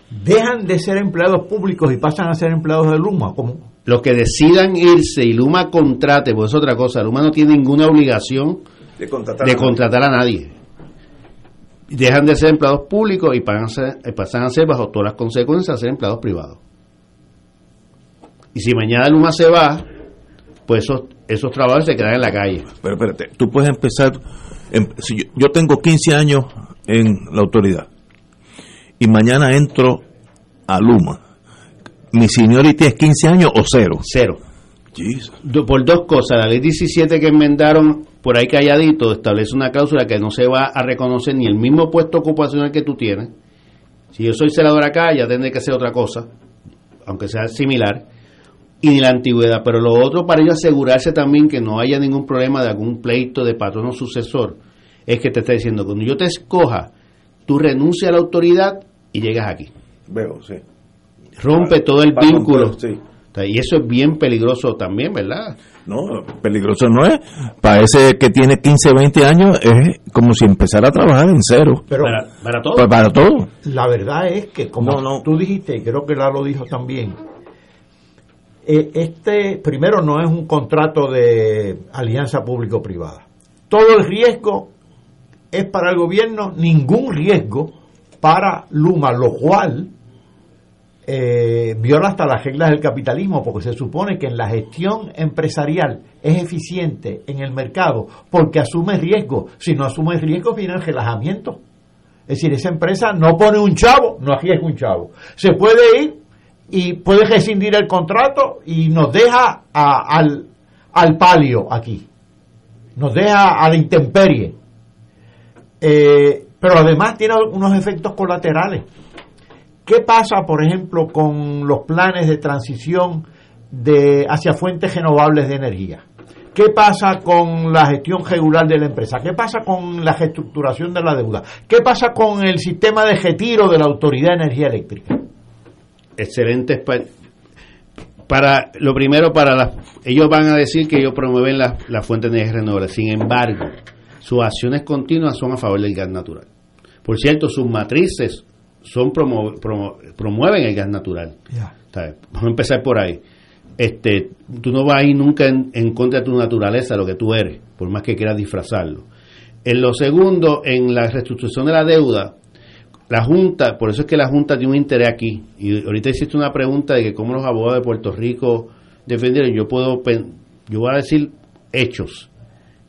dejan de ser empleados públicos y pasan a ser empleados de Luma, ¿cómo? Los que decidan irse y Luma contrate, pues es otra cosa, Luma no tiene ninguna obligación de contratar, a, nadie. Dejan de ser empleados públicos y pasan a ser, bajo todas las consecuencias, a ser empleados privados. Y si mañana Luma se va, pues esos, esos trabajos se quedan en la calle. Pero espérate, tú puedes empezar Em, yo, tengo 15 años en la autoridad y mañana entro a Luma, ¿mi seniority es 15 años o cero? Cero. Por dos cosas. La ley 17 que enmendaron por ahí calladito establece una cláusula que no se va a reconocer ni el mismo puesto ocupacional que tú tienes. Si yo soy celador acá, ya tendré que hacer otra cosa, aunque sea similar y ni la antigüedad. Pero lo otro, para ello asegurarse también que no haya ningún problema de algún pleito de patrono sucesor, es que te está diciendo, cuando yo te escoja, tú renuncias a la autoridad y llegas aquí. Veo, sí. Rompe todo el vínculo. Y eso es bien peligroso también, ¿verdad? No, peligroso no es. Para ese que tiene 15, 20 años es como si empezara a trabajar en cero. Pero para, todo. Para, todo. La verdad es que, como no, tú dijiste, y creo que Lalo dijo también, este primero no es un contrato de alianza público-privada. Todo el riesgo es para el gobierno, ningún riesgo para Luma, lo cual eh, viola hasta las reglas del capitalismo, porque se supone que en la gestión empresarial es eficiente en el mercado porque asume riesgo. Si no asume riesgo, viene el relajamiento. Es decir, esa empresa no pone un chavo, no arriesga un chavo. Se puede ir y puede rescindir el contrato y nos deja al, al palio aquí. Nos deja a la intemperie. Eh, pero además tiene unos efectos colaterales. ¿Qué pasa, por ejemplo, con los planes de transición de, hacia fuentes renovables de energía? ¿Qué pasa con la gestión regular de la empresa? ¿Qué pasa con la reestructuración de la deuda? ¿Qué pasa con el sistema de retiro de la Autoridad de Energía Eléctrica? Excelentes para lo primero para las ellos van a decir que ellos promueven las la fuentes de energía renovable. Sin embargo sus acciones continuas son a favor del gas natural. Por cierto sus matrices son promueven el gas natural. Vamos a empezar por ahí. Este tú no vas a ir nunca en, en, contra de tu naturaleza lo que tú eres por más que quieras disfrazarlo. En lo segundo en la reestructuración de la deuda la Junta, por eso es que la Junta tiene un interés aquí. Y ahorita hiciste una pregunta de que cómo los abogados de Puerto Rico defendieron. Yo puedo, yo voy a decir hechos.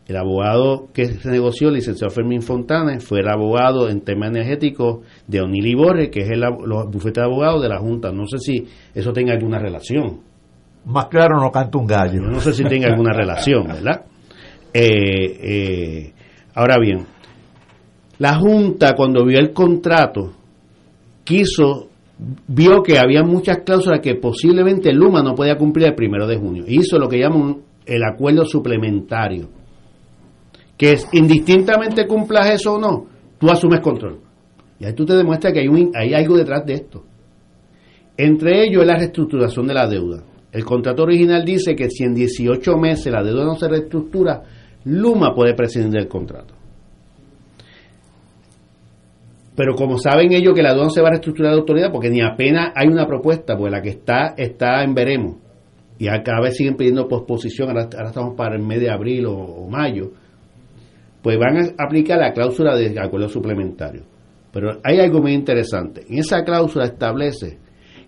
El abogado que se negoció, el licenciado Fermín Fontana, fue el abogado en tema energético de Onili Borges, que es el los bufete de abogados de la Junta. No sé si eso tenga alguna relación. Más claro no canta un gallo. No sé si tenga alguna relación, ¿verdad? Eh, eh, ahora bien, la Junta, cuando vio el contrato, quiso, vio que había muchas cláusulas que posiblemente Luma no podía cumplir el primero de junio. Hizo lo que llaman el acuerdo suplementario, que es indistintamente cumplas eso o no, tú asumes control. Y ahí tú te demuestras que hay, un, hay algo detrás de esto. Entre ellos es la reestructuración de la deuda. El contrato original dice que si en 18 meses la deuda no se reestructura, Luma puede prescindir del contrato. Pero como saben ellos que la no se va a reestructurar de autoridad, porque ni apenas hay una propuesta, pues la que está está en veremos, y cada vez siguen pidiendo posposición, ahora, estamos para el mes de abril o, mayo, pues van a aplicar la cláusula de acuerdo suplementario. Pero hay algo muy interesante. En esa cláusula establece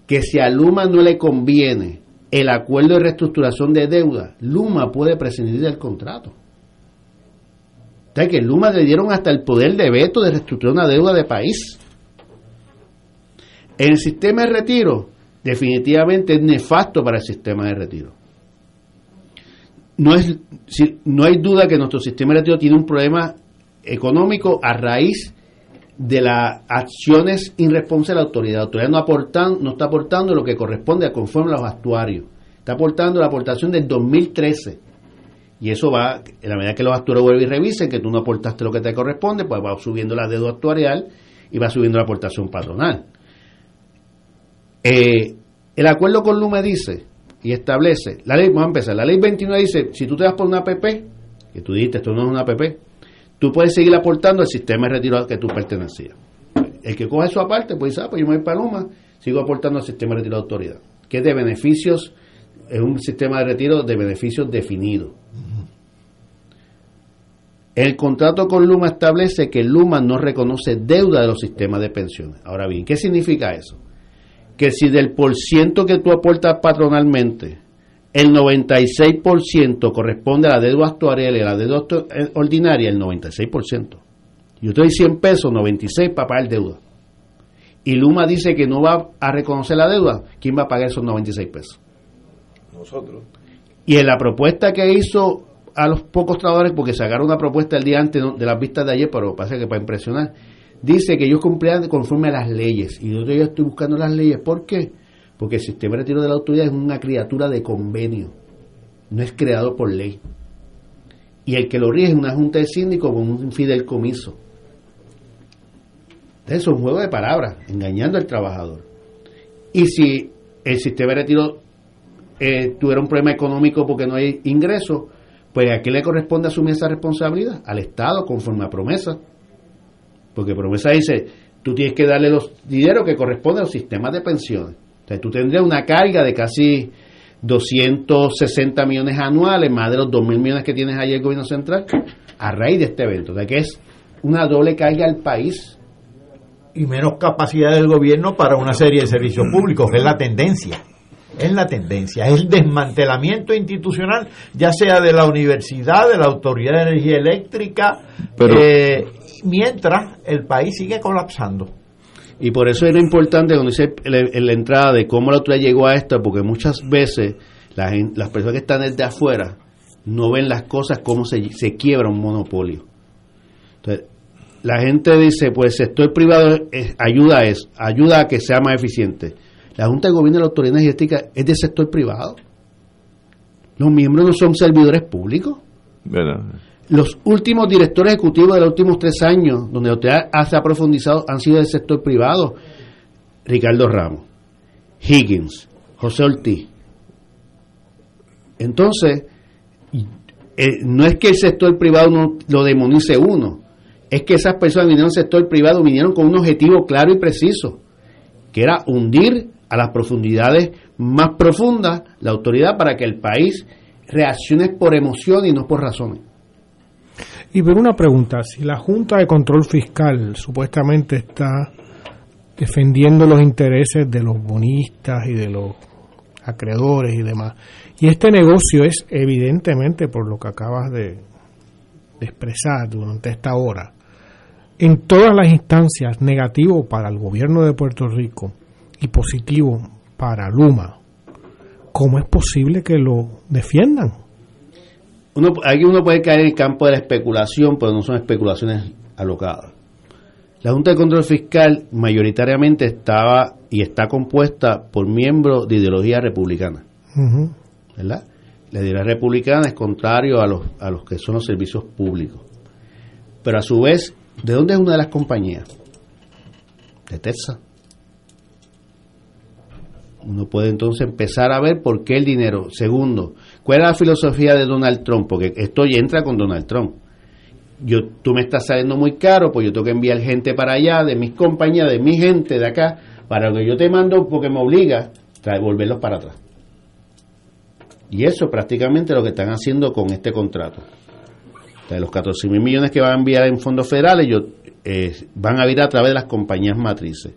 que si a Luma no le conviene el acuerdo de reestructuración de deuda, Luma puede prescindir del contrato. O sea que Luma le dieron hasta el poder de veto de reestructurar una deuda de país. En el sistema de retiro, definitivamente es nefasto para el sistema de retiro. No, es, no hay duda que nuestro sistema de retiro tiene un problema económico a raíz de las acciones irresponsables de la autoridad. La autoridad no, aportan, no está aportando lo que corresponde a conforme a los actuarios. Está aportando la aportación del 2013. Y eso va, en la medida que los actuarios vuelven y revisen que tú no aportaste lo que te corresponde, pues va subiendo la deuda actuarial y va subiendo la aportación patronal. Eh, el acuerdo con Luma dice y establece, la ley, vamos a empezar, la ley 29 dice, si tú te vas por una APP, que tú dijiste, esto no es una APP, tú puedes seguir aportando al sistema de retiro al que tú pertenecías. El que coge eso aparte, pues dice, ah, pues yo me voy para Luma, sigo aportando al sistema de retiro de autoridad, que es de beneficios, es un sistema de retiro de beneficios definido. El contrato con Luma establece que Luma no reconoce deuda de los sistemas de pensiones. Ahora bien, ¿qué significa eso? que si del por ciento que tú aportas patronalmente, el 96% corresponde a la deuda actuarial y a la deuda eh, ordinaria, el 96%. Yo te doy 100 pesos, 96 para pagar deuda. Y Luma dice que no va a reconocer la deuda, ¿quién va a pagar esos 96 pesos? Nosotros. Y en la propuesta que hizo a los pocos trabajadores, porque sacaron una propuesta el día antes de las vistas de ayer, pero pasa que para impresionar, dice que ellos cumplían conforme a las leyes. Y yo, yo estoy buscando las leyes. ¿Por qué? Porque el sistema de retiro de la autoridad es una criatura de convenio. No es creado por ley. Y el que lo rige es una junta de síndicos con un fideicomiso. Entonces es un juego de palabras, engañando al trabajador. Y si el sistema de retiro eh, tuviera un problema económico porque no hay ingresos, pues ¿a qué le corresponde asumir esa responsabilidad? Al Estado, conforme a promesa. Porque promesa dice, tú tienes que darle los dinero que corresponde a los sistemas de pensiones. O sea, tú tendrías una carga de casi 260 millones anuales, más de los 2 mil millones que tienes ahí el gobierno central, a raíz de este evento. O sea, que es una doble carga al país. Y menos capacidad del gobierno para una serie de servicios públicos, que es la tendencia. Es la tendencia, es el desmantelamiento institucional, ya sea de la universidad, de la Autoridad de Energía Eléctrica, Pero, eh, mientras el país sigue colapsando. Y por eso era importante cuando dice en la entrada de cómo la autoridad llegó a esto, porque muchas veces la las personas que están desde afuera no ven las cosas como se, se quiebra un monopolio. Entonces, la gente dice, pues el sector privado ayuda es, ayuda a que sea más eficiente. La Junta de Gobierno de la Autoridad Energética es del sector privado. Los miembros no son servidores públicos. Los últimos directores ejecutivos de los últimos tres años, donde usted se ha profundizado, han sido del sector privado. Ricardo Ramos, Higgins, José Ortiz. Entonces, eh, no es que el sector privado no lo demonice uno, es que esas personas vinieron al sector privado, vinieron con un objetivo claro y preciso, que era hundir a las profundidades más profundas la autoridad para que el país reaccione por emoción y no por razones. Y por una pregunta, si la Junta de Control Fiscal supuestamente está defendiendo los intereses de los bonistas y de los acreedores y demás, y este negocio es evidentemente por lo que acabas de, expresar durante esta hora, en todas las instancias negativo para el gobierno de Puerto Rico y positivo para Luma, ¿cómo es posible que lo defiendan? uno, aquí uno puede caer en el campo de la especulación, pero no son especulaciones alocadas. La Junta de Control Fiscal mayoritariamente estaba y está compuesta por miembros de ideología republicana. ¿Verdad? la ideología republicana es contrario a los, a los que son los servicios públicos. Pero a su vez, ¿de dónde es una de las compañías? De Texas. Uno puede entonces empezar a ver por qué el dinero. Segundo, ¿cuál es la filosofía de Donald Trump? Porque esto ya entra con Donald Trump. Yo, tú me estás saliendo muy caro, pues yo tengo que enviar gente para allá, de mis compañías, de mi gente de acá, para que yo te mando porque me obliga a devolverlos para atrás. Y eso es prácticamente lo que están haciendo con este contrato. de los 14 mil millones que van a enviar en fondos federales, yo, eh, van a ir a través de las compañías matrices.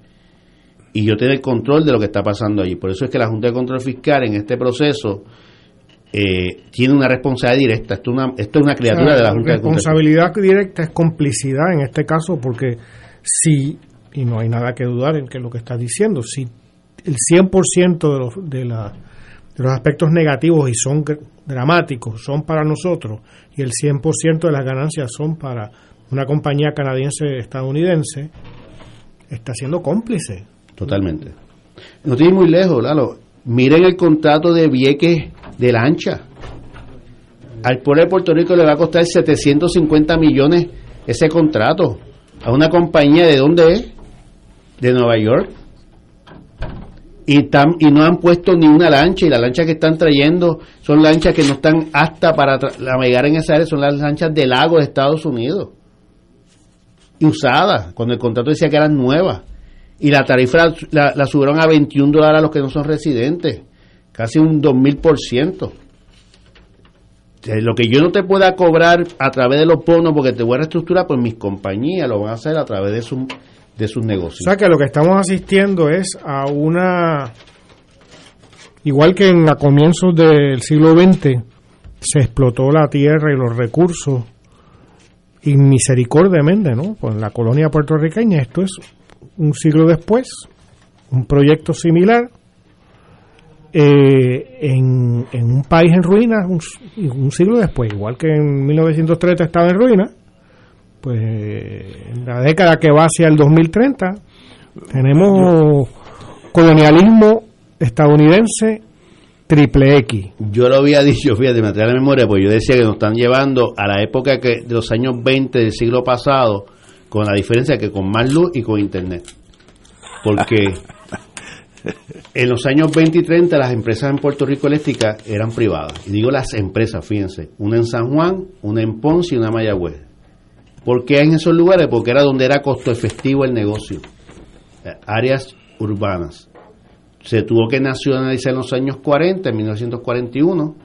Y yo tener control de lo que está pasando allí. Por eso es que la Junta de Control Fiscal en este proceso eh, tiene una responsabilidad directa. Esto, una, esto es una criatura de la Junta de Control Responsabilidad directa es complicidad en este caso, porque si, y no hay nada que dudar en que lo que está diciendo, si el 100% de, los, de la de los aspectos negativos y son dramáticos, son para nosotros, y el 100% de las ganancias son para una compañía canadiense estadounidense, está siendo cómplice. Totalmente. No tiene muy lejos, Lalo. Miren el contrato de Vieques de lancha. Al pueblo de Puerto Rico le va a costar 750 millones ese contrato. A una compañía de dónde es? De Nueva York y, y no han puesto ni una lancha y las lanchas que están trayendo son lanchas que no están hasta para navegar en esa área, son las lanchas del lago de Estados Unidos y usadas, cuando el contrato decía que eran nuevas y la tarifa la, subieron a 21 dólares a los que no son residentes, casi un 2000%. Lo que yo no te pueda cobrar a través de los bonos porque te voy a reestructurar, pues mis compañías lo van a hacer a través de su de sus negocios. O sea que lo que estamos asistiendo es a una, igual que en a comienzos del siglo XX, se explotó la tierra y los recursos inmisericordiamente, ¿no? Pues la colonia puertorriqueña, esto es un siglo después, un proyecto similar eh, en, en, un país en ruinas, un, un, siglo después, igual que en 1930 estaba en ruinas, pues en la década que va hacia el 2030 tenemos colonialismo estadounidense triple X. Yo lo había dicho, fíjate, me trae la memoria, pues yo decía que nos están llevando a la época que, de los años 20 del siglo pasado, con la diferencia que con más luz y con internet. Porque en los años 20 y 30 las empresas en Puerto Rico eléctricas eran privadas. Y digo las empresas, fíjense, una en San Juan, una en Ponce y una en Mayagüez. ¿Por qué en esos lugares? Porque era donde era costo efectivo el negocio. Áreas urbanas. Se tuvo que nacionalizar en los años 40, en 1941,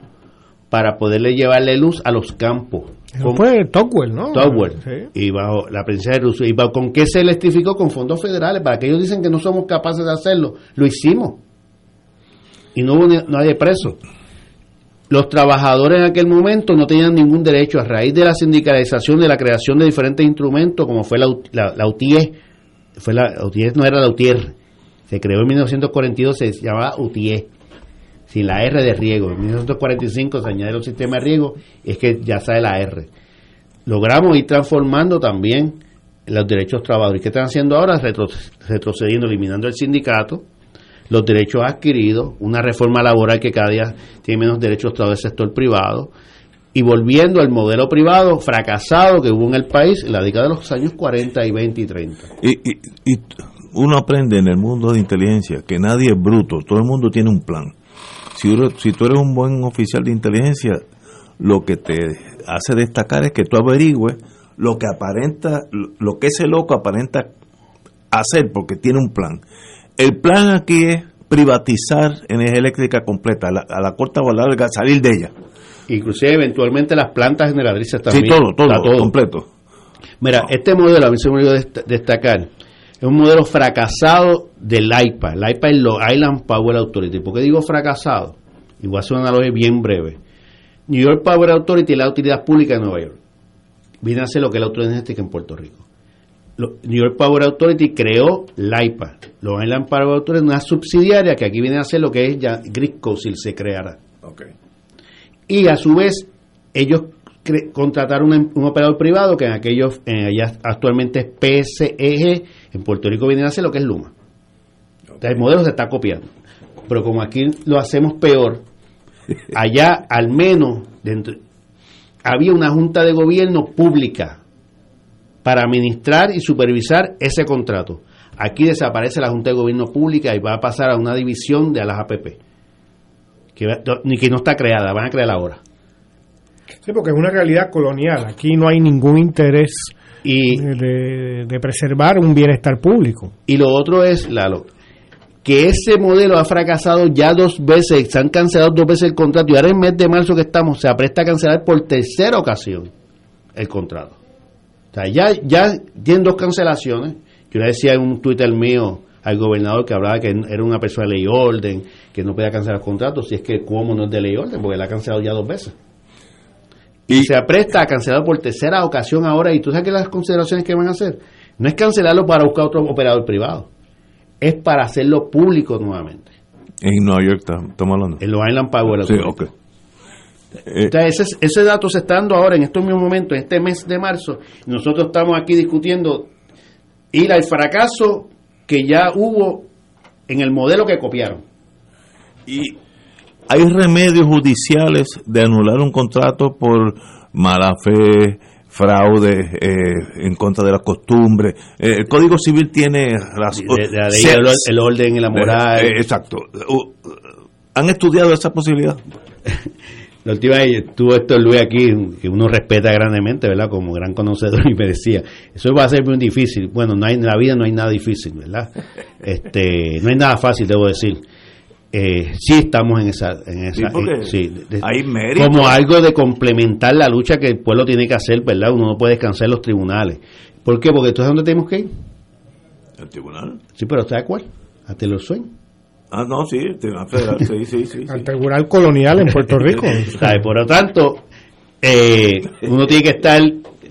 para poderle llevarle luz a los campos. Con, fue Tocqueville, ¿no? Tocqueville. Y bajo la princesa de Rusia. ¿Y con qué se electrificó? Con fondos federales. Para que ellos dicen que no somos capaces de hacerlo, lo hicimos. Y no hubo nadie preso. Los trabajadores en aquel momento no tenían ningún derecho a raíz de la sindicalización, de la creación de diferentes instrumentos, como fue la, la, la UTIE, fue la, no era la UTIER, se creó en 1942, se llamaba UTIE, sin la R de riego. En 1945 se añadió el sistema de riego, es que ya sale la R. Logramos ir transformando también los derechos trabajadores. ¿Qué están haciendo ahora? retrocediendo, eliminando el sindicato, los derechos adquiridos, una reforma laboral que cada día tiene menos derechos todo el sector privado, y volviendo al modelo privado fracasado que hubo en el país en la década de los años 40 y 20 y 30. Y, y, uno aprende en el mundo de inteligencia que nadie es bruto, todo el mundo tiene un plan. Si, si tú eres un buen oficial de inteligencia, lo que te hace destacar es que tú averigües lo que aparenta, lo que ese loco aparenta hacer porque tiene un plan. El plan aquí es privatizar energía eléctrica completa, a la, corta o larga, salir de ella. Inclusive eventualmente las plantas generadrizas también. Sí, todo, todo, todo completo. Mira, este modelo, a mí se me olvidó destacar, es un modelo fracasado del IPA. El IPA es lo Island Power Authority. ¿Por qué digo fracasado? Y voy a hacer una analogía bien breve. New York Power Authority es la utilidad pública de Nueva York. Viene a ser lo que es la autoridad energética en Puerto Rico. New York Power Authority creó LIPA. Los Island Power Authority es una subsidiaria que aquí viene a ser lo que es ya si se creara. Y a su vez, ellos contrataron un, un, operador privado que en aquellos, en allá actualmente es PSEG, en Puerto Rico viene a ser lo que es Luma. El modelo se está copiando. Pero como aquí lo hacemos peor, allá al menos dentro, había una junta de gobierno pública para administrar y supervisar ese contrato. Aquí desaparece la junta de gobierno pública y va a pasar a una división de las APP, que, ni que no está creada, van a crear ahora. Sí, porque es una realidad colonial. Aquí no hay ningún interés de, de, preservar un bienestar público. Y lo otro es, Lalo, que ese modelo ha fracasado ya dos veces, se han cancelado dos veces el contrato y ahora en el mes de marzo que estamos se apresta a cancelar por tercera ocasión el contrato. O sea, ya, ya tienen dos cancelaciones. Yo le decía en un Twitter mío al gobernador que hablaba que era una persona de ley y orden, que no podía cancelar contratos, si es que como no es de ley y orden, porque la ha cancelado ya dos veces. Y, se apresta a cancelar por tercera ocasión ahora. ¿Y tú sabes que las consideraciones que van a hacer? No es cancelarlo para buscar otro operador privado es para hacerlo público nuevamente. En Nueva York estamos hablando. En los Island Power Sí, ok. Eh, ese, ese dato se está dando ahora en estos mismos momentos, en este mes de marzo. Nosotros estamos aquí discutiendo ir al fracaso que ya hubo en el modelo que copiaron. Y hay remedios judiciales de anular un contrato por mala fe, fraude eh, en contra de las costumbres. Eh, el Código Civil tiene razón. el, orden y la moral. Eh, exacto. ¿Han estudiado esa posibilidad? La última vez tuvo esto Luis aquí, que uno respeta grandemente, ¿verdad? Como gran conocedor, y me decía, eso va a ser muy difícil. Bueno, no hay, en la vida no hay nada difícil, ¿verdad? Este, no hay nada fácil, debo decir eh, sí estamos en esa, en esa sí, eh, hay como algo de complementar la lucha que el pueblo tiene que hacer, ¿verdad? Uno no puede descansar en los tribunales. ¿Por qué? Porque entonces ¿dónde tenemos que ir? ¿El tribunal? Sí, pero ¿sabe cuál? Hasta los sueños. Ah, no, sí, el tribunal federal, sí, sí, sí, Al tribunal colonial en Puerto Rico. Por lo tanto, eh, uno tiene que estar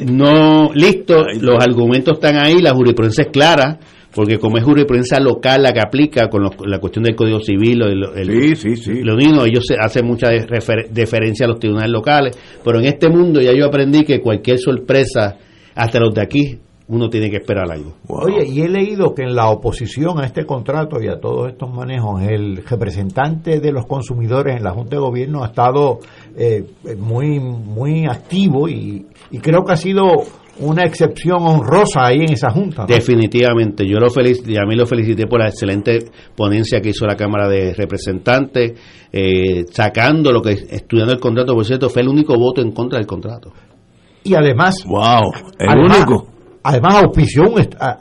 no listo, los argumentos están ahí, la jurisprudencia es clara porque como es jurisprudencia local la que aplica con la cuestión del Código Civil, el, sí, sí, sí. lo mismo, ellos hacen mucha deferencia a los tribunales locales, pero en este mundo ya yo aprendí que cualquier sorpresa, hasta los de aquí, uno tiene que esperar algo. Oye, y he leído que en la oposición a este contrato y a todos estos manejos, el representante de los consumidores en la Junta de Gobierno ha estado eh, muy, muy activo y, y creo que ha sido una excepción honrosa ahí en esa junta. Definitivamente, yo lo felicité, a mí lo felicité por la excelente ponencia que hizo la Cámara de Representantes, eh, sacando lo que, estudiando el contrato, por cierto, fue el único voto en contra del contrato. Y además, wow, el único. Además auspició,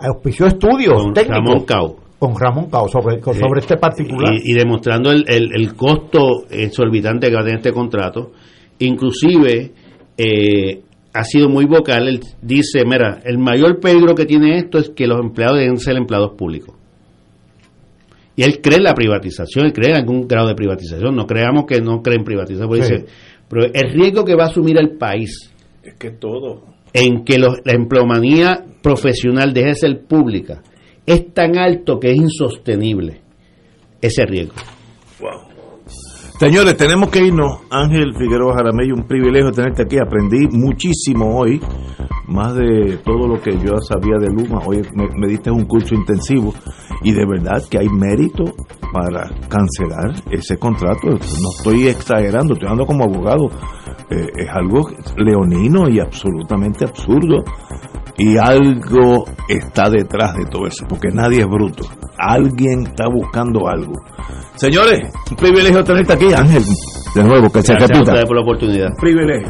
auspició estudios con Ramón Cao. Con Ramón Cao sobre, sobre este particular. Y, demostrando el, el, el, costo exorbitante que va a tener este contrato. Inclusive, eh, ha sido muy vocal, él dice, mira, el mayor peligro que tiene esto es que los empleados deben ser empleados públicos. Y él cree en la privatización, él cree en algún grado de privatización, no creamos que no creen en privatización, pero el riesgo que va a asumir el país es que todo en que la empleomanía profesional deje de ser pública es tan alto que es insostenible ese riesgo. Señores, tenemos que irnos. Ángel Figueroa Jaramillo, un privilegio tenerte aquí. Aprendí muchísimo hoy, más de todo lo que yo sabía de Luma. Hoy me, diste un curso intensivo y de verdad que hay mérito para cancelar ese contrato. No estoy exagerando, estoy hablando como abogado. Eh, es algo leonino y absolutamente absurdo. Y algo está detrás de todo eso, porque nadie es bruto. Alguien está buscando algo. Señores, un privilegio tenerte aquí, Ángel. De nuevo, que se repita. por la oportunidad. Privilegio.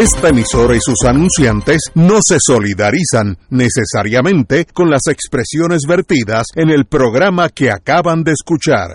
Esta emisora y sus anunciantes no se solidarizan necesariamente con las expresiones vertidas en el programa que acaban de escuchar.